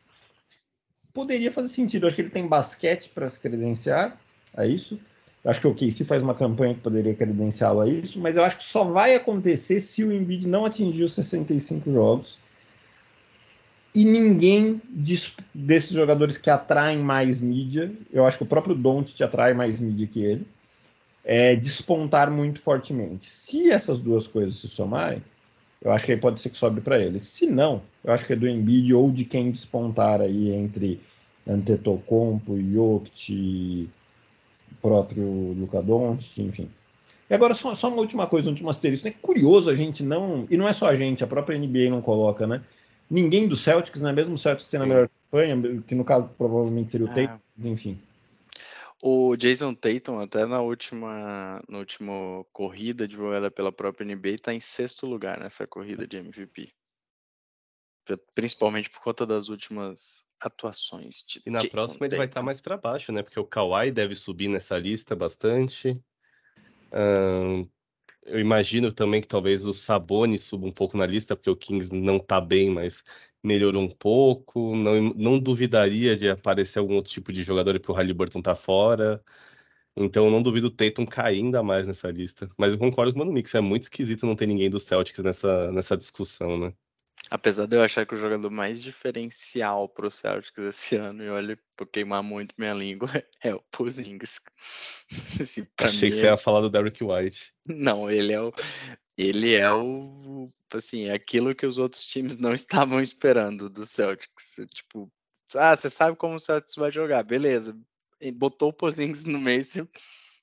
poderia fazer sentido. Eu acho que ele tem basquete para se credenciar a isso. Acho que o OKC faz uma campanha que poderia credenciá-lo a isso, mas eu acho que só vai acontecer se o Embiid não atingir os 65 jogos e ninguém desses jogadores que atraem mais mídia, eu acho que o próprio Don't te atrai mais mídia que ele, é, despontar muito fortemente. Se essas duas coisas se somarem, eu acho que aí pode ser que sobe para ele. Se não, eu acho que é do Embiid ou de quem despontar aí entre Antetokounmpo, Jokic próprio Luca Doncic, enfim. E agora, só, só uma última coisa, um último asterisco. É curioso a gente não. E não é só a gente, a própria NBA não coloca, né? Ninguém do Celtics, né? Mesmo o Celtics tendo a melhor campanha, que no caso provavelmente seria o é. Tatum, enfim. O Jason Tatum, até na última, na última corrida divulgada pela própria NBA, está em sexto lugar nessa corrida de MVP. Principalmente por conta das últimas atuações. De e na próxima ele vai estar tá mais para baixo, né? Porque o Kawhi deve subir nessa lista bastante. Uh, eu imagino também que talvez o Sabonis suba um pouco na lista, porque o Kings não tá bem, mas melhorou um pouco. Não, não duvidaria de aparecer algum outro tipo de jogador porque o Halliburton tá fora. Então eu não duvido o Tatum cair ainda mais nessa lista. Mas eu concordo com o Mano Mix, é muito esquisito não ter ninguém do Celtics nessa, nessa discussão, né? Apesar de eu achar que o jogador mais diferencial para o Celtics esse ano, e olha, por queimar muito minha língua, é o Porzingis. Assim, Achei que você ia falar do Derrick White. Não, ele é o ele é o assim, é aquilo que os outros times não estavam esperando do Celtics. Tipo, ah, você sabe como o Celtics vai jogar, beleza. Botou o Porzingis no meio,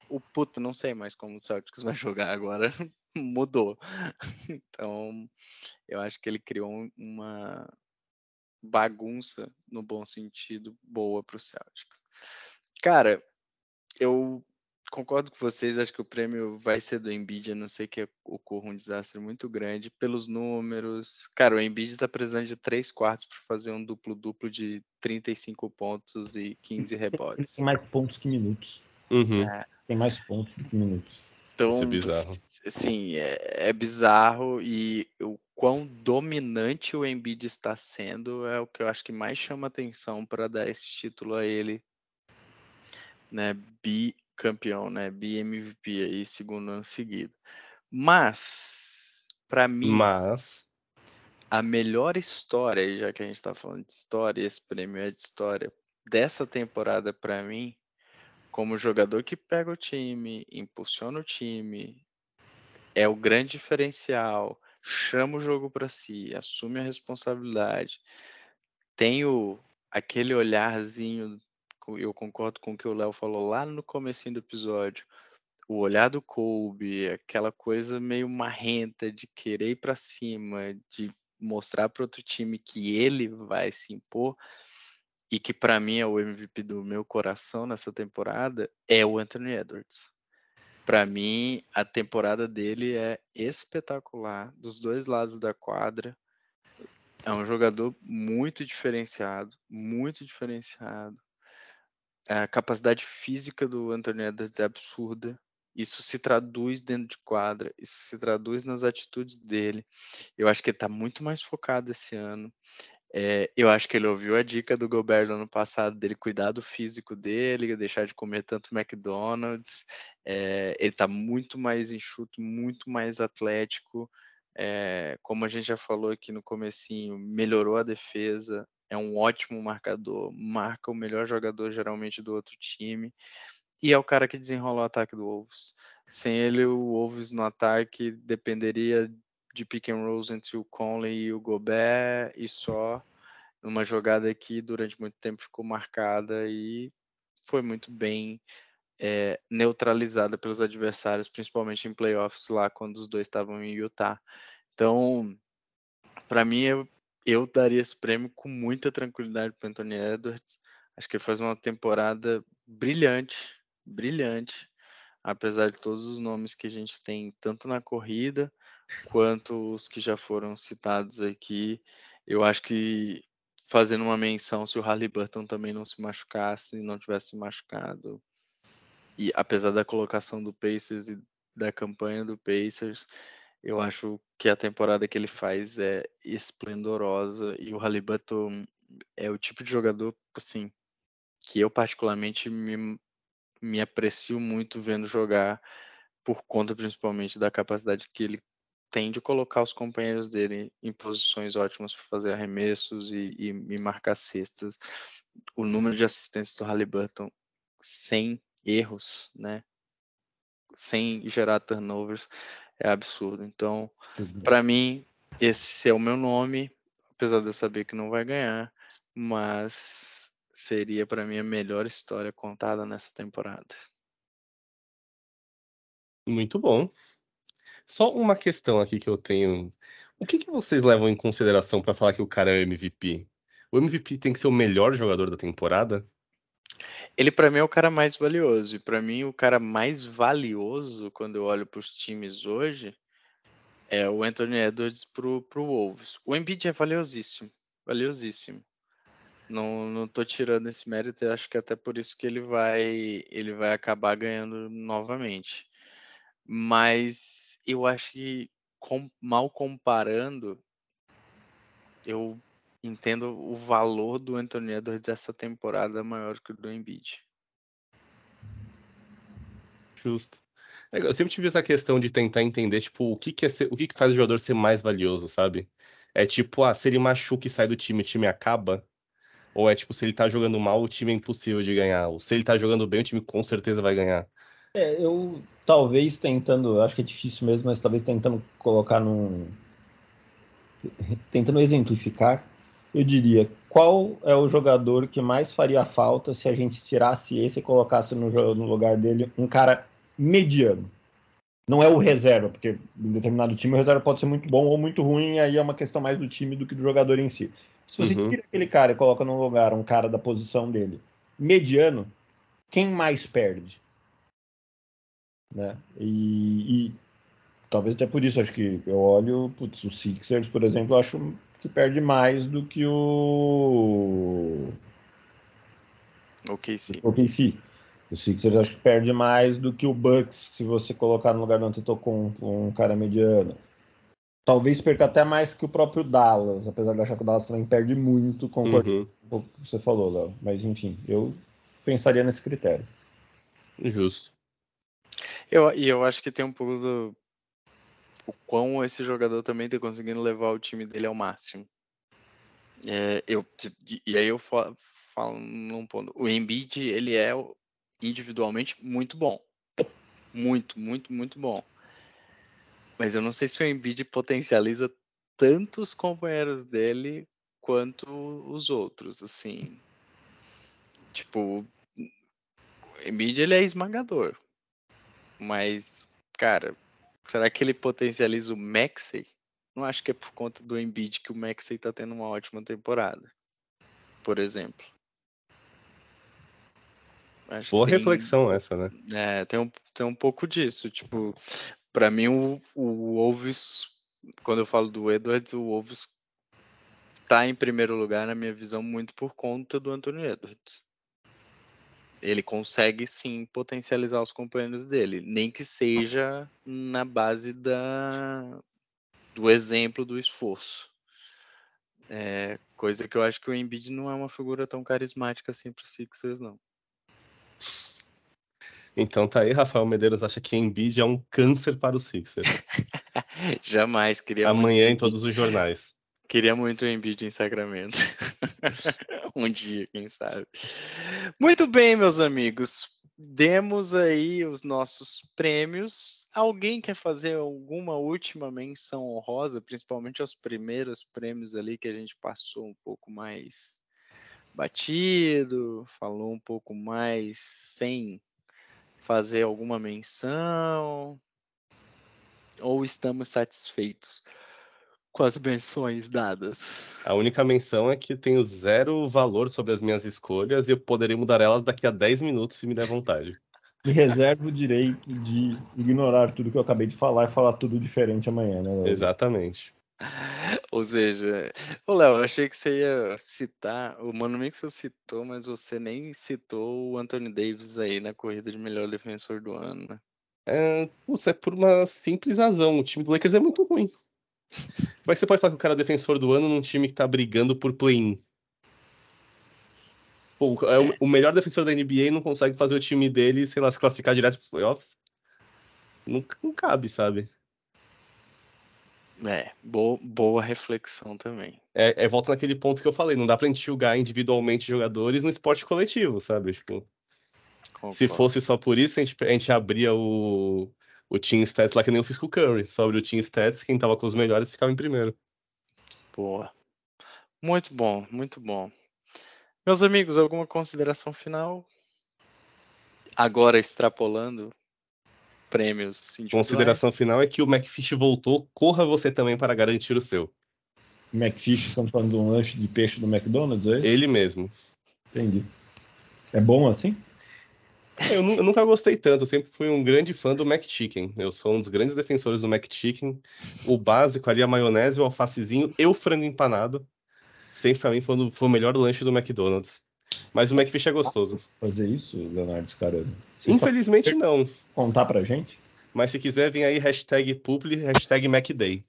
o puto, não sei mais como o Celtics vai jogar agora. Mudou. Então, eu acho que ele criou uma bagunça, no bom sentido, boa para o Celtics. Cara, eu concordo com vocês, acho que o prêmio vai ser do Embiid, a não ser que ocorra um desastre muito grande pelos números. Cara, o Embiid está precisando de três quartos para fazer um duplo-duplo de 35 pontos e 15 rebotes. Tem mais pontos que minutos. Uhum. É. Tem mais pontos que minutos. Então, Isso é bizarro. Sim, é, é, bizarro e o quão dominante o Embiid está sendo é o que eu acho que mais chama atenção para dar esse título a ele, né, bicampeão, né, BMVP aí, segundo ano seguido. Mas, para mim, mas a melhor história, já que a gente está falando de história, esse prêmio é de história dessa temporada para mim como jogador que pega o time, impulsiona o time, é o grande diferencial, chama o jogo para si, assume a responsabilidade, tem o, aquele olharzinho, eu concordo com o que o Léo falou lá no começo do episódio, o olhar do Kobe, aquela coisa meio marrenta de querer ir para cima, de mostrar para outro time que ele vai se impor e que para mim é o MVP do meu coração nessa temporada, é o Anthony Edwards. Para mim, a temporada dele é espetacular, dos dois lados da quadra. É um jogador muito diferenciado, muito diferenciado. A capacidade física do Anthony Edwards é absurda. Isso se traduz dentro de quadra, isso se traduz nas atitudes dele. Eu acho que ele está muito mais focado esse ano. É, eu acho que ele ouviu a dica do Gobert no ano passado dele cuidar do físico dele, deixar de comer tanto McDonald's. É, ele está muito mais enxuto, muito mais atlético. É, como a gente já falou aqui no comecinho, melhorou a defesa, é um ótimo marcador, marca o melhor jogador geralmente do outro time e é o cara que desenrola o ataque do Wolves. Sem ele, o Wolves no ataque dependeria de pick and rolls entre o Conley e o Gobert e só numa jogada que durante muito tempo ficou marcada e foi muito bem é, neutralizada pelos adversários, principalmente em playoffs lá quando os dois estavam em Utah. Então, para mim, eu, eu daria esse prêmio com muita tranquilidade para Anthony Edwards. Acho que ele faz uma temporada brilhante, brilhante, apesar de todos os nomes que a gente tem, tanto na corrida quanto os que já foram citados aqui. Eu acho que fazendo uma menção se o Halliburton também não se machucasse, não tivesse machucado. E apesar da colocação do Pacers e da campanha do Pacers, eu acho que a temporada que ele faz é esplendorosa e o Halliburton é o tipo de jogador, assim, que eu particularmente me, me aprecio muito vendo jogar por conta principalmente da capacidade que ele tem de colocar os companheiros dele em posições ótimas para fazer arremessos e, e, e, marcar cestas. O número de assistências do Halliburton sem erros, né? Sem gerar turnovers, é absurdo. Então, uhum. para mim, esse é o meu nome, apesar de eu saber que não vai ganhar, mas seria para mim a melhor história contada nessa temporada. Muito bom. Só uma questão aqui que eu tenho. O que, que vocês levam em consideração para falar que o cara é MVP? O MVP tem que ser o melhor jogador da temporada? Ele para mim é o cara mais valioso. E para mim o cara mais valioso quando eu olho para os times hoje é o Anthony Edwards pro pro Wolves. O Embiid é valiosíssimo, valiosíssimo. Não, não tô tirando esse mérito, acho que até por isso que ele vai ele vai acabar ganhando novamente. Mas eu acho que com, mal comparando, eu entendo o valor do Anthony Edwards dessa temporada maior que o do Embiid. Justo. É, eu sempre tive essa questão de tentar entender, tipo, o que, que, é ser, o que, que faz o jogador ser mais valioso, sabe? É tipo, ah, se ele machuca e sai do time, o time acaba. Ou é tipo, se ele tá jogando mal, o time é impossível de ganhar. Ou se ele tá jogando bem, o time com certeza vai ganhar. É, eu talvez tentando, acho que é difícil mesmo, mas talvez tentando colocar num. Tentando exemplificar, eu diria, qual é o jogador que mais faria falta se a gente tirasse esse e colocasse no, no lugar dele um cara mediano? Não é o reserva, porque em determinado time o reserva pode ser muito bom ou muito ruim, e aí é uma questão mais do time do que do jogador em si. Se você uhum. tira aquele cara e coloca no lugar um cara da posição dele mediano, quem mais perde? Né? E, e talvez até por isso, acho que eu olho, putz, o Sixers, por exemplo, eu acho que perde mais do que o. O KC. O KC. O Sixers acho que perde mais do que o Bucks, se você colocar no lugar do Antetokounmpo com um cara mediano. Talvez perca até mais que o próprio Dallas, apesar de achar que o Dallas também perde muito, concordo uhum. com o que você falou, Léo. Mas enfim, eu pensaria nesse critério. Justo. Eu, e eu acho que tem um pouco do, o quão esse jogador também está conseguindo levar o time dele ao máximo. É, eu, e aí eu falo, falo num ponto. O Embiid, ele é individualmente muito bom. Muito, muito, muito bom. Mas eu não sei se o Embiid potencializa tanto os companheiros dele quanto os outros, assim. Tipo, o Embiid ele é esmagador. Mas, cara, Será que ele potencializa o Maxey? Não acho que é por conta do Embiid que o Maxey tá tendo uma ótima temporada. Por exemplo. Acho Boa tem, reflexão essa, né? É, tem um, tem um pouco disso. Tipo, para mim o, o Wolves, quando eu falo do Edwards, o Wolves tá em primeiro lugar na minha visão muito por conta do Anthony Edwards ele consegue sim potencializar os companheiros dele, nem que seja na base da, do exemplo do esforço. É, coisa que eu acho que o Embiid não é uma figura tão carismática assim para os Sixers, não. Então tá aí, Rafael Medeiros acha que Embiid é um câncer para o Sixers. Jamais queria Amanhã em todos os jornais. Queria muito o Embiid em Sacramento. um dia, quem sabe. Muito bem, meus amigos. Demos aí os nossos prêmios. Alguém quer fazer alguma última menção honrosa, principalmente aos primeiros prêmios ali que a gente passou um pouco mais batido, falou um pouco mais sem fazer alguma menção? Ou estamos satisfeitos com as menções dadas? A única menção é que tenho zero valor sobre as minhas escolhas e eu poderia mudar elas daqui a 10 minutos se me der vontade. Me reservo o direito de ignorar tudo que eu acabei de falar e falar tudo diferente amanhã, né? Léo? Exatamente. Ou seja, ô Léo, eu achei que você ia citar, o Mano Mix citou, mas você nem citou o Anthony Davis aí na corrida de melhor defensor do ano, né? É, putz, é por uma simples razão. O time do Lakers é muito ruim. Como é que você pode falar que o cara é defensor do ano num time que tá brigando por play-in? Pô, é o, o melhor defensor da NBA não consegue fazer o time dele, sei lá, se classificar direto pros playoffs. Não, não cabe, sabe? É, boa, boa reflexão também. É, é volta naquele ponto que eu falei, não dá pra gente julgar individualmente jogadores no esporte coletivo, sabe? Tipo, se fosse só por isso, a gente, a gente abria o, o Team Stats lá que nem eu fiz com o Curry. Sobre o Team Stats, quem tava com os melhores ficava em primeiro. Boa. Muito bom, muito bom. Meus amigos, alguma consideração final? Agora extrapolando prêmios. Consideração final é que o McFish voltou, corra você também para garantir o seu. McFish, estamos falando de um lanche de peixe do McDonald's, é isso? Ele mesmo. Entendi. É bom assim? Eu, nu- eu nunca gostei tanto, eu sempre fui um grande fã do McChicken. Eu sou um dos grandes defensores do McChicken. O básico ali, a maionese, o alfacezinho e o frango empanado. Sempre pra mim foi, o- foi o melhor lanche do McDonald's. Mas o McFish é gostoso. Fazer isso, Leonardo Scarano? Infelizmente não. contar pra gente? Mas se quiser, vem aí hashtag publi, hashtag McDay.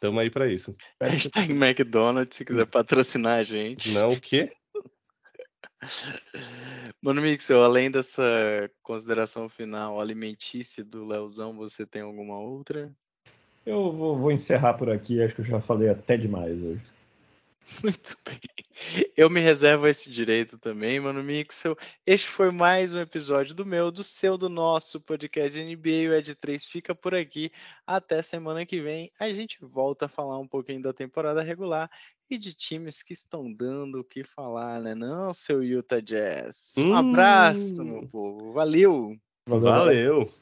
Tamo aí pra isso. Hashtag McDonald's, se quiser patrocinar a gente. Não o quê? Mano Mixel, além dessa consideração final alimentícia do Leozão, você tem alguma outra? Eu vou, vou encerrar por aqui, acho que eu já falei até demais hoje. Muito bem. Eu me reservo esse direito também, mano Mixel. Este foi mais um episódio do meu, do seu, do nosso podcast NBA. O Ed 3 fica por aqui. Até semana que vem. A gente volta a falar um pouquinho da temporada regular e de times que estão dando o que falar, né? Não, seu Utah Jazz. Um abraço, Hum. meu povo. Valeu! Valeu. Valeu.